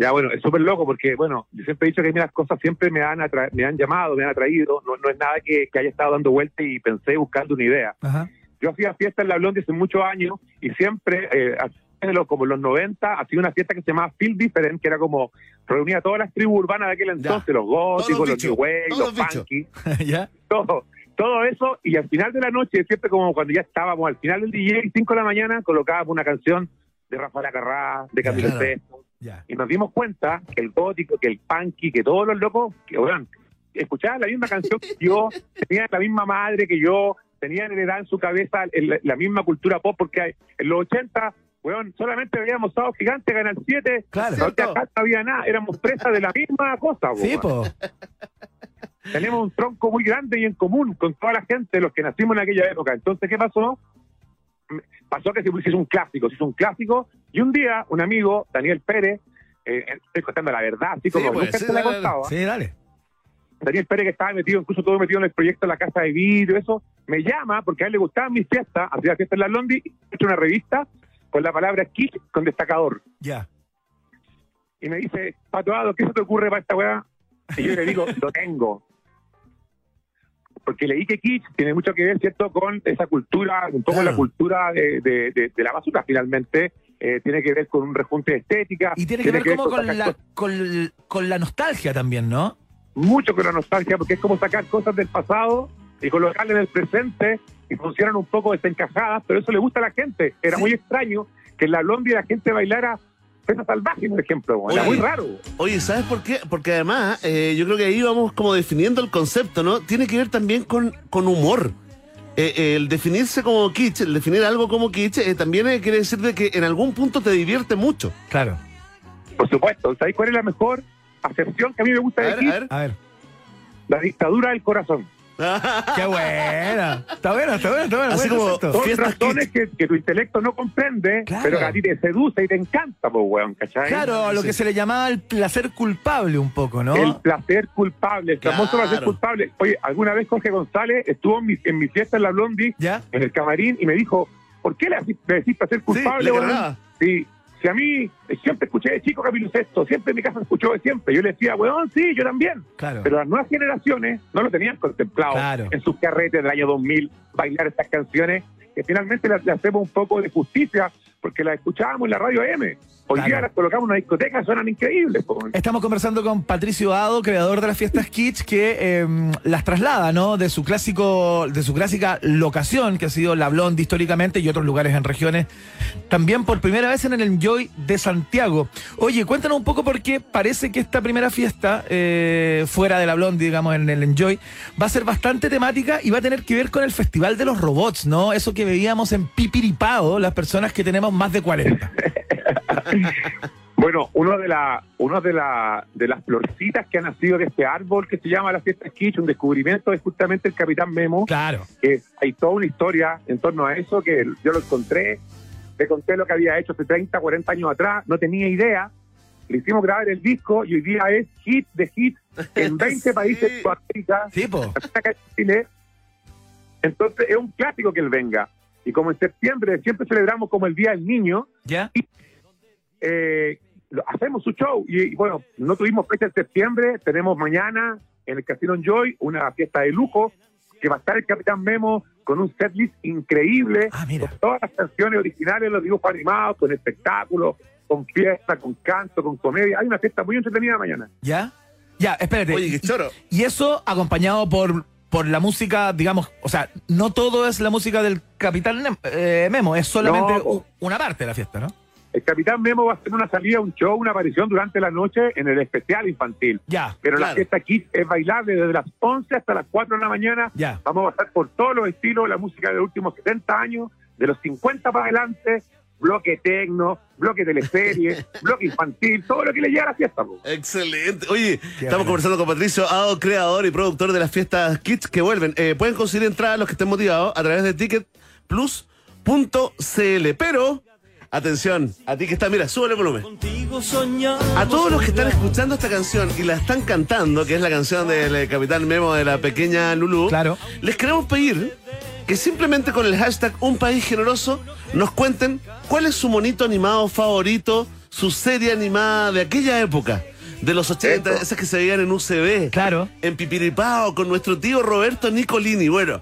Ya, bueno, es súper loco porque, bueno, yo siempre he dicho que a mí las cosas siempre me han, atra- me han llamado, me han atraído. No, no es nada que, que haya estado dando vueltas y pensé buscando una idea. Ajá. Yo hacía fiesta en la Blondie hace muchos años y siempre, eh, como en los 90, hacía una fiesta que se llamaba Feel Different, que era como reunía a todas las tribus urbanas de aquel entonces, los góticos, los new wave, los *laughs* ¿Ya? todo, todo eso. Y al final de la noche, siempre como cuando ya estábamos al final del DJ, 5 de la mañana, colocábamos una canción de Rafael Acarrá, de Camilo Claro. Sesto, Y nos dimos cuenta que el gótico, que el punky, que todos los locos, que oigan, escuchaban la misma canción que yo, *laughs* tenían la misma madre que yo, tenían heredada en su cabeza el- la misma cultura pop, porque hay- en los 80, weón, solamente veíamos Sábado Gigante, Canal 7, Claro. no había, no había nada, éramos presas de la misma cosa, Sí, po. Tenemos un tronco muy grande y en común con toda la gente, los que nacimos en aquella época. Entonces, ¿qué pasó? Pasó que se hizo un clásico, se hizo un clásico, y un día un amigo, Daniel Pérez, eh, estoy contando la verdad, así como pues, nunca sí, se la he dale, dale. contado. ¿eh? Sí, dale. Daniel Pérez, que estaba metido, incluso todo metido en el proyecto La Casa de Vidrio, eso, me llama porque a él le gustaban mis fiestas, hacía fiestas en la Londi, y he hecho una revista con la palabra kitsch con destacador. Ya. Y me dice, Patuado, ¿qué se te ocurre para esta weá? Y yo le digo, lo tengo. Porque leí que kitsch tiene mucho que ver, ¿cierto?, con esa cultura, un poco Claro. la cultura de, de- de- de la basura, finalmente. Eh, tiene que ver con un rejunte de estética. Y tiene que ver como con la, con, con la nostalgia también, ¿no? mucho con la nostalgia, porque es como sacar cosas del pasado y colocarlas en el presente y funcionan un poco desencajadas, pero eso le gusta a la gente. Era Sí. muy extraño que en la Blondie la gente bailara Pesa Salvaje, por ejemplo. Era muy raro. Oye, ¿sabes por qué? Porque además, eh, yo creo que ahí vamos como definiendo el concepto, ¿no? Tiene que ver también con, con humor. Eh, eh, el definirse como kitsch, el definir algo como kitsch, eh, también eh, quiere decir de que en algún punto te divierte mucho. Claro. Por supuesto. ¿Sabéis cuál es la mejor acepción que a mí me gusta A de ver, ver. A ver. La dictadura del corazón. *laughs* Qué buena. Está buena, está buena, está buena. Así buen como-. Son razones que, que tu intelecto no comprende, Claro. pero que a ti te seduce y te encanta, pues, weón, ¿cachai? Claro, a lo que se le llamaba el placer culpable un poco, ¿no? El placer culpable, el famoso placer culpable. Oye, alguna vez Jorge González estuvo en mi, en mi fiesta en la Blondie, ¿Ya? en el camarín, y me dijo, ¿por qué le decís, le decís placer culpable? le weón? Sí, si a mí siempre escuché de chico Camilo Sesto, siempre en mi casa escuchó de siempre. Yo le decía, weón, sí, yo también. Claro. Pero las nuevas generaciones no lo tenían contemplado Claro. en sus carretes del año 2000, bailar estas canciones, que finalmente le hacemos un poco de justicia, porque las escuchábamos en la radio M. Hoy Claro. día las colocamos en una discoteca, suenan increíbles. po. Estamos conversando con Patricio Ado, creador de las fiestas Kitsch, que eh, las traslada, ¿no? De su clásico, de su clásica locación, que ha sido La Blonde históricamente y otros lugares en regiones. También por primera vez en el Enjoy de Santiago. Oye, cuéntanos un poco porque parece que esta primera fiesta, eh, fuera de La Blonde, digamos, en el Enjoy, va a ser bastante temática y va a tener que ver con el Festival de los Robots, ¿no? Eso que veíamos en Pipiripao, las personas que tenemos más de 40. *laughs* Bueno, uno de la, uno de la, de las florcitas que ha nacido de este árbol que se llama la fiesta Kitsch, un descubrimiento es justamente el Capitán Memo. Claro. que hay toda una historia en torno a eso que yo lo encontré, le conté lo que había hecho hace 30, 40 años atrás, no tenía idea, le hicimos grabar el disco y hoy día es hit de hit en *laughs* 20 países Sí. de Sudamérica, Sí, Chile. Entonces es un clásico que él venga. Y como en septiembre siempre celebramos como el Día del Niño, ¿Ya? eh, lo- hacemos su show. Y, y bueno, no tuvimos fecha en septiembre, tenemos mañana en el Casino Enjoy una fiesta de lujo que va a estar el Capitán Memo con un setlist increíble, Ah, mira. con todas las canciones originales, los dibujos animados, con espectáculos, con fiesta, con canto, con comedia. Hay una fiesta muy entretenida mañana. ¿Ya? Ya, espérate. Oye, qué choro. Y eso acompañado por, por la música, digamos, o sea, no todo es la música del Capitán eh, Memo, es solamente No, u- una parte de la fiesta, ¿no? El Capitán Memo va a hacer una salida, un show, una aparición durante la noche en el especial infantil. Ya, Pero la fiesta aquí es bailable desde las 11 hasta las 4 de la mañana. Ya. Vamos a pasar por todos los estilos, la música de los últimos 70 años, de los 50 para adelante, bloque tecno, bloque teleserie, *laughs* bloque infantil, todo lo que le llega a la fiesta. po. Excelente. Oye, estamos bueno. conversando con Patricio Ado, creador y productor de las fiestas Kids que vuelven. Eh, pueden conseguir entradas los que estén motivados a través de ticketplus.cl. Pero, atención, a ti que está, mira, súbele el volumen. A todos los que están escuchando esta canción y la están cantando, que es la canción del eh, Capitán Memo de la pequeña Lulu, Claro. les queremos pedir que simplemente con el hashtag Un País Generoso nos cuenten cuál es su monito animado favorito, su serie animada de aquella época, de los 80, Eso. esas que se veían en UCB, Claro. en Pipiripao, con nuestro tío Roberto Nicolini. Bueno,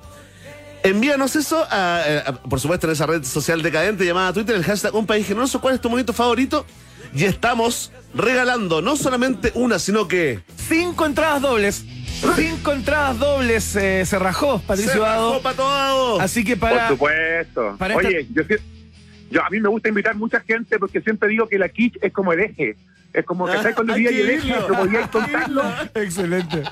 envíanos eso, a, eh, a- por supuesto, en esa red social decadente llamada Twitter, el hashtag Un País Generoso. ¿Cuál es tu monito favorito? Y estamos regalando no solamente una, sino que. Cinco entradas dobles. Cinco entradas dobles eh, se rajó, Patricio ¡Se Dado. Así que Por para. supuesto. para Oye, yo a mí me gusta invitar mucha gente porque siempre digo que la kitsch es como el eje. Es como que Ah, ¿sabes cuando vivía el podíais Hay que contarlo. Excelente.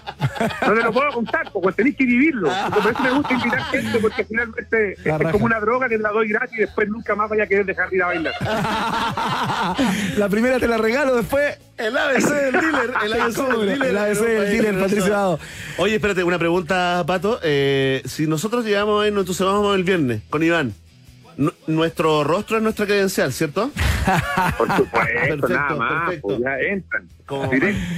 No te lo puedo contar, porque tenéis que vivirlo. Por eso me gusta invitar gente, porque finalmente es como una droga que te la doy gratis y después nunca más vaya a querer dejar de ir a bailar. *laughs* la primera te la regalo, después. El ABC del dealer, el ABC ¿Cómo del no? dealer. El ABC del dealer, Patricio Dado. Oye, espérate, una pregunta, Pato. Eh, si nosotros llegamos nos entusiasmamos el viernes con Iván, nuestro rostro es nuestra credencial, ¿cierto? *laughs* Por supuesto, Perfecto, nada más. Pues ya entran. Como,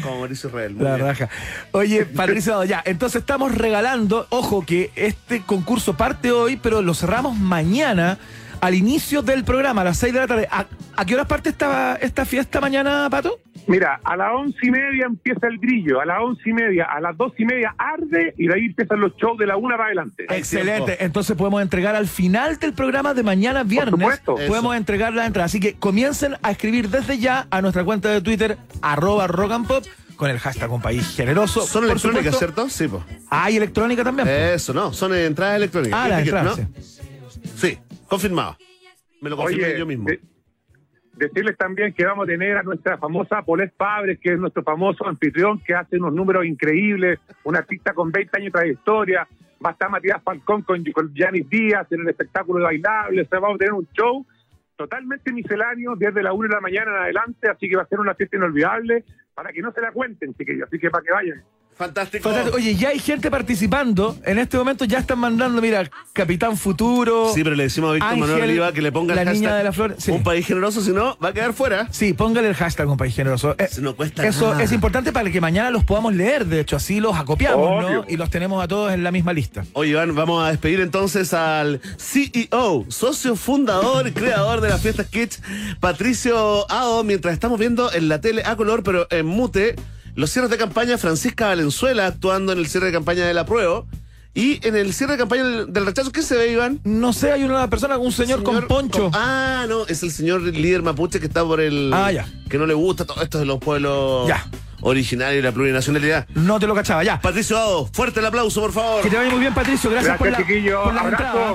Mauricio Israel. La bien. raja. Oye, *laughs* Patricio ya. Entonces estamos regalando. Ojo que este concurso parte hoy, pero lo cerramos mañana al inicio del programa, a las 6 de la tarde. ¿A, a qué horas parte esta, esta fiesta mañana, Pato? Mira, a las once y media empieza el brillo, a las once y media, a las dos y media arde y de ahí empiezan los shows de la una para adelante. Excelente. Entonces podemos entregar al final del programa de mañana viernes. supuesto. Podemos entregar la entrada. Así que comiencen a escribir desde ya a nuestra cuenta de Twitter, arroba rock and pop, con el hashtag un país generoso. Son Por electrónicas, supuesto. ¿cierto? Sí, pues. Hay electrónica también. po. Eso, no, son entradas electrónicas. ah, la Ticket, entrada. ¿no? sí. Sí, confirmado. Me lo confirmé Oye, yo mismo. de- decirles también que vamos a tener a nuestra famosa Paulette Fabres, que es nuestro famoso anfitrión, que hace unos números increíbles, una artista con 20 años de trayectoria. Va a estar Matías Falcón con, con Janis Díaz en el espectáculo de bailable. O sea, vamos a tener un show totalmente misceláneo desde la 1 de la mañana en adelante, así que va a ser una fiesta inolvidable para que no se la cuenten, chiquillos, así que para que vayan. Fantástico. Fantástico. Oye, ya hay gente participando. En este momento ya están mandando, mira, Capitán Futuro. Sí, pero le decimos a Víctor Ángel, Manuel Oliva que le ponga la el hashtag niña de la flor. Sí. Un país generoso, si no, va a quedar fuera. Sí, póngale el hashtag, un país generoso. Eh, no cuesta Eso nada. es importante para que mañana los podamos leer. De hecho, así los acopiamos, ¿no? Y los tenemos a todos en la misma lista. Oye, Iván, vamos a despedir entonces al CEO, socio fundador y *laughs* creador de las fiestas Kids, Patricio Ao, mientras estamos viendo en la tele a color, pero en mute, los cierres de campaña, Francisca Valenzuela actuando en el cierre de campaña de la prueba y en el cierre de campaña del, rechazo, ¿qué se ve, Iván? No sé, hay una persona, un señor, con poncho. Ah, no, es el señor líder mapuche que está por el... Ah, ya. Que no le gusta todo esto de los pueblos Ya. originarios y la plurinacionalidad. No te lo cachaba, ya. Patricio Ao, fuerte el aplauso, por favor. Que te vaya muy bien, Patricio. Gracias, Gracias, por la, chiquillos. por la Abrazo. entrada.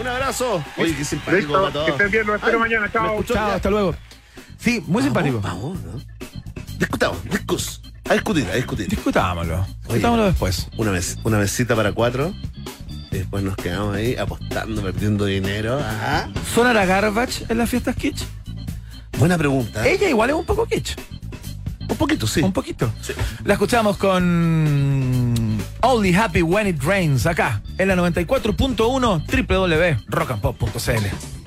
Un abrazo. Oye, qué simpático, Listo, Pato. que estén bien, los espero Ay, mañana. ¿me Chao. Chao, Ya. hasta luego. Sí, muy simpático. Vamos, ¿no? Discutamos, discus. A discutir, a discutir. Discutámoslo. Discutámoslo después. Una, vez, una mesita para cuatro. Y después nos quedamos ahí apostando, perdiendo dinero. Ajá. ¿Sonará Garbage en las fiestas kitsch? Buena pregunta. Ella igual es un poco kitsch. Un poquito, sí. Un poquito. Sí. La escuchamos con Only Happy When It Rains acá en la 94.1 www.rockandpop.cl.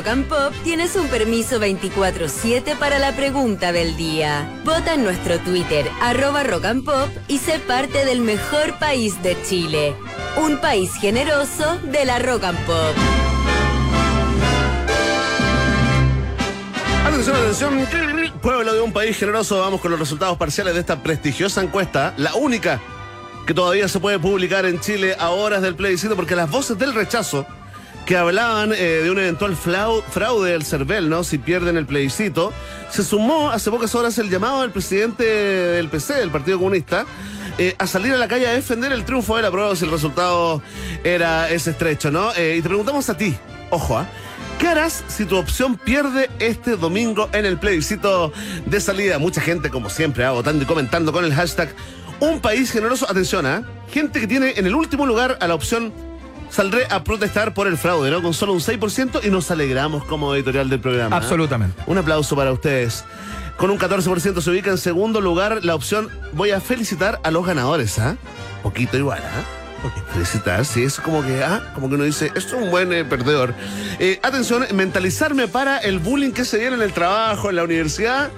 Rock and Pop tienes un permiso 24-7 para la pregunta del día. Vota en nuestro Twitter, arroba Rock and Pop, y sé parte del mejor país de Chile. Un país generoso de la Rock and Pop. Atención, atención. Pueblo de un país generoso, vamos con los resultados parciales de esta prestigiosa encuesta, la única que todavía se puede publicar en Chile a horas del plebiscito, porque las voces del rechazo que hablaban eh, de un eventual fraude del CERVEL, ¿no? Si pierden el plebiscito, se sumó hace pocas horas el llamado del presidente del PC, del Partido Comunista, eh, a salir a la calle a defender el triunfo de la prueba si el resultado era ese estrecho, ¿no? Eh, y te preguntamos a ti, ojo, ¿ah? ¿Qué harás si tu opción pierde este domingo en el plebiscito de salida? Mucha gente, como siempre, ah, votando y comentando con el hashtag Un País Generoso. Atención, ¿ah? Gente que tiene en el último lugar a la opción Saldré a protestar por el fraude, ¿no? Con solo un 6% y nos alegramos como editorial del programa. ¿ah? Absolutamente. Un aplauso para ustedes. Con un 14% se ubica en segundo lugar la opción Voy a felicitar a los ganadores, ¿ah? Poquito igual, ¿ah? Felicitar, sí, es como que, ah, como que uno dice, esto es un buen eh, perdedor. Eh, atención, mentalizarme para el bullying que se viene en el trabajo, en la universidad.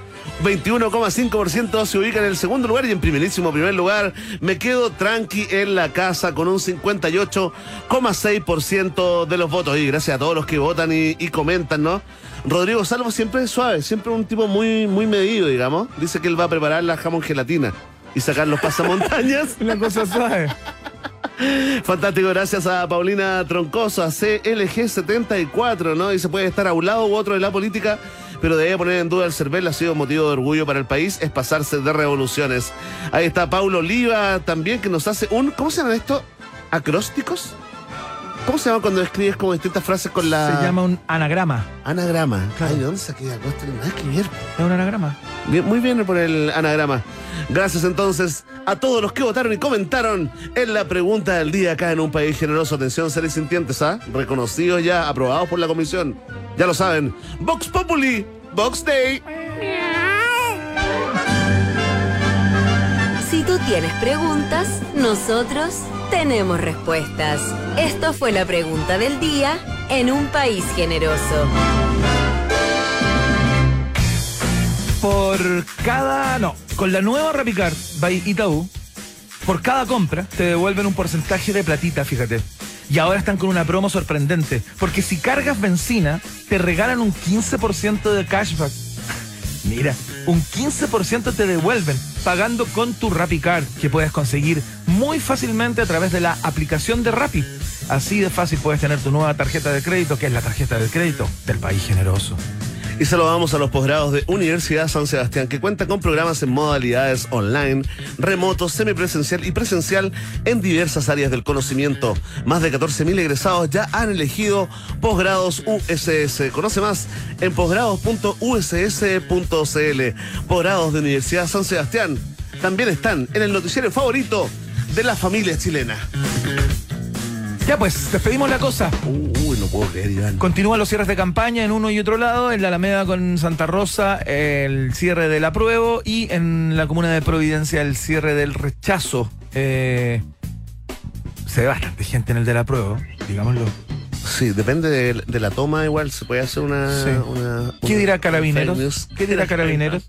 21,5% se ubica en el segundo lugar y en primerísimo primer lugar me quedo tranqui en la casa con un 58,6% de los votos. Y gracias a todos los que votan y, y comentan, ¿no? Rodrigo Salvo siempre es suave, siempre un tipo muy, muy medido, digamos. Dice que él va a preparar la jamón gelatina y sacar los pasamontañas. *laughs* Una cosa suave. Fantástico, gracias a Paulina Troncoso, a CLG74, ¿no? Y se puede estar a un lado u otro de la política, pero debe poner en duda el CERVEL, ha sido motivo de orgullo para el país, es pasarse de revoluciones. Ahí está Paulo Oliva también, que nos hace un, ¿cómo se llaman esto? ¿Acrósticos? ¿Cómo se llama cuando escribes como distintas frases con la... Se llama un anagrama. Anagrama. Claro. Ay, ¿de dónde saqué acrósticos? Nada que ver. Es un anagrama. Bien, muy bien por el anagrama. Gracias entonces a todos los que votaron y comentaron en la pregunta del día acá en un país generoso. Atención, seres sintientes, ¿ah? Reconocidos ya, aprobados por la comisión. Ya lo saben. Vox Populi, Vox Day. Si tú tienes preguntas, nosotros tenemos respuestas. Esto fue la pregunta del día en un país generoso. Por cada. No, con la nueva Rapicard by Itaú, por cada compra te devuelven un porcentaje de platita, fíjate. Y ahora están con una promo sorprendente, porque si cargas benzina, te regalan un 15% de cashback. *laughs* Mira, un 15% te devuelven pagando con tu RappiCard, que puedes conseguir muy fácilmente a través de la aplicación de Rappi. Así de fácil puedes tener tu nueva tarjeta de crédito, que es la tarjeta de crédito del país generoso. Y saludamos a los posgrados de Universidad San Sebastián, que cuenta con programas en modalidades online, remoto, semipresencial y presencial en diversas áreas del conocimiento. Más de 14.000 egresados ya han elegido posgrados USS. Conoce más en posgrados.uss.cl. Posgrados de Universidad San Sebastián también están en el noticiero favorito de la familia chilena. Ya pues, despedimos la cosa. Uy, no puedo creer, Iván. Continúan los cierres de campaña en uno y otro lado, en la Alameda con Santa Rosa, el cierre del apruebo y en la comuna de Providencia el cierre del rechazo. Eh, se ve bastante gente en el del apruebo, digámoslo. Sí, depende de, de la toma, igual se puede hacer una. Sí. una- ¿Qué dirá Carabineros? ¿Qué dirá Carabineros?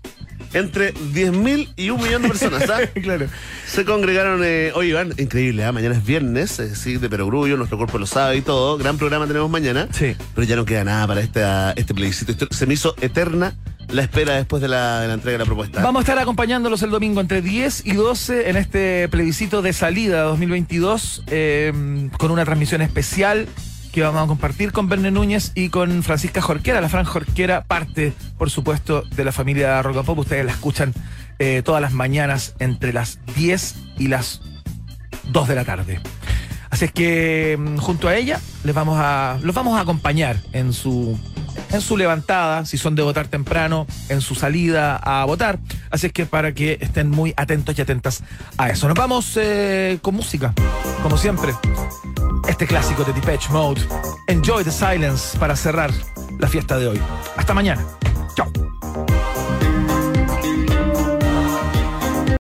Entre 10.000 y un millón de personas, ¿sabes? *laughs* claro. Se congregaron, eh, oye Iván, increíble, ¿ah? mañana es viernes, eh, sí, de Perogrullo, nuestro cuerpo lo sabe y todo, gran programa tenemos mañana, Sí. pero ya no queda nada para este, este plebiscito. Se me hizo eterna la espera después de la, de la entrega de la propuesta. Vamos a estar acompañándolos el domingo entre 10 y 12 en este plebiscito de salida 2022 eh, con una transmisión especial que vamos a compartir con Verne Núñez y con Francisca Jorquera. La Fran Jorquera, parte, por supuesto, de la familia Roca Pop. Ustedes la escuchan eh, todas las mañanas entre las 10 y las 2 de la tarde. Así es que mm, junto a ella les vamos a, los vamos a acompañar en su, en su levantada, si son de votar temprano, en su salida a votar. Así es que para que estén muy atentos y atentas a eso. Nos vamos eh, con música, como siempre. Este clásico de Depeche Mode. Enjoy the silence para cerrar la fiesta de hoy. Hasta mañana.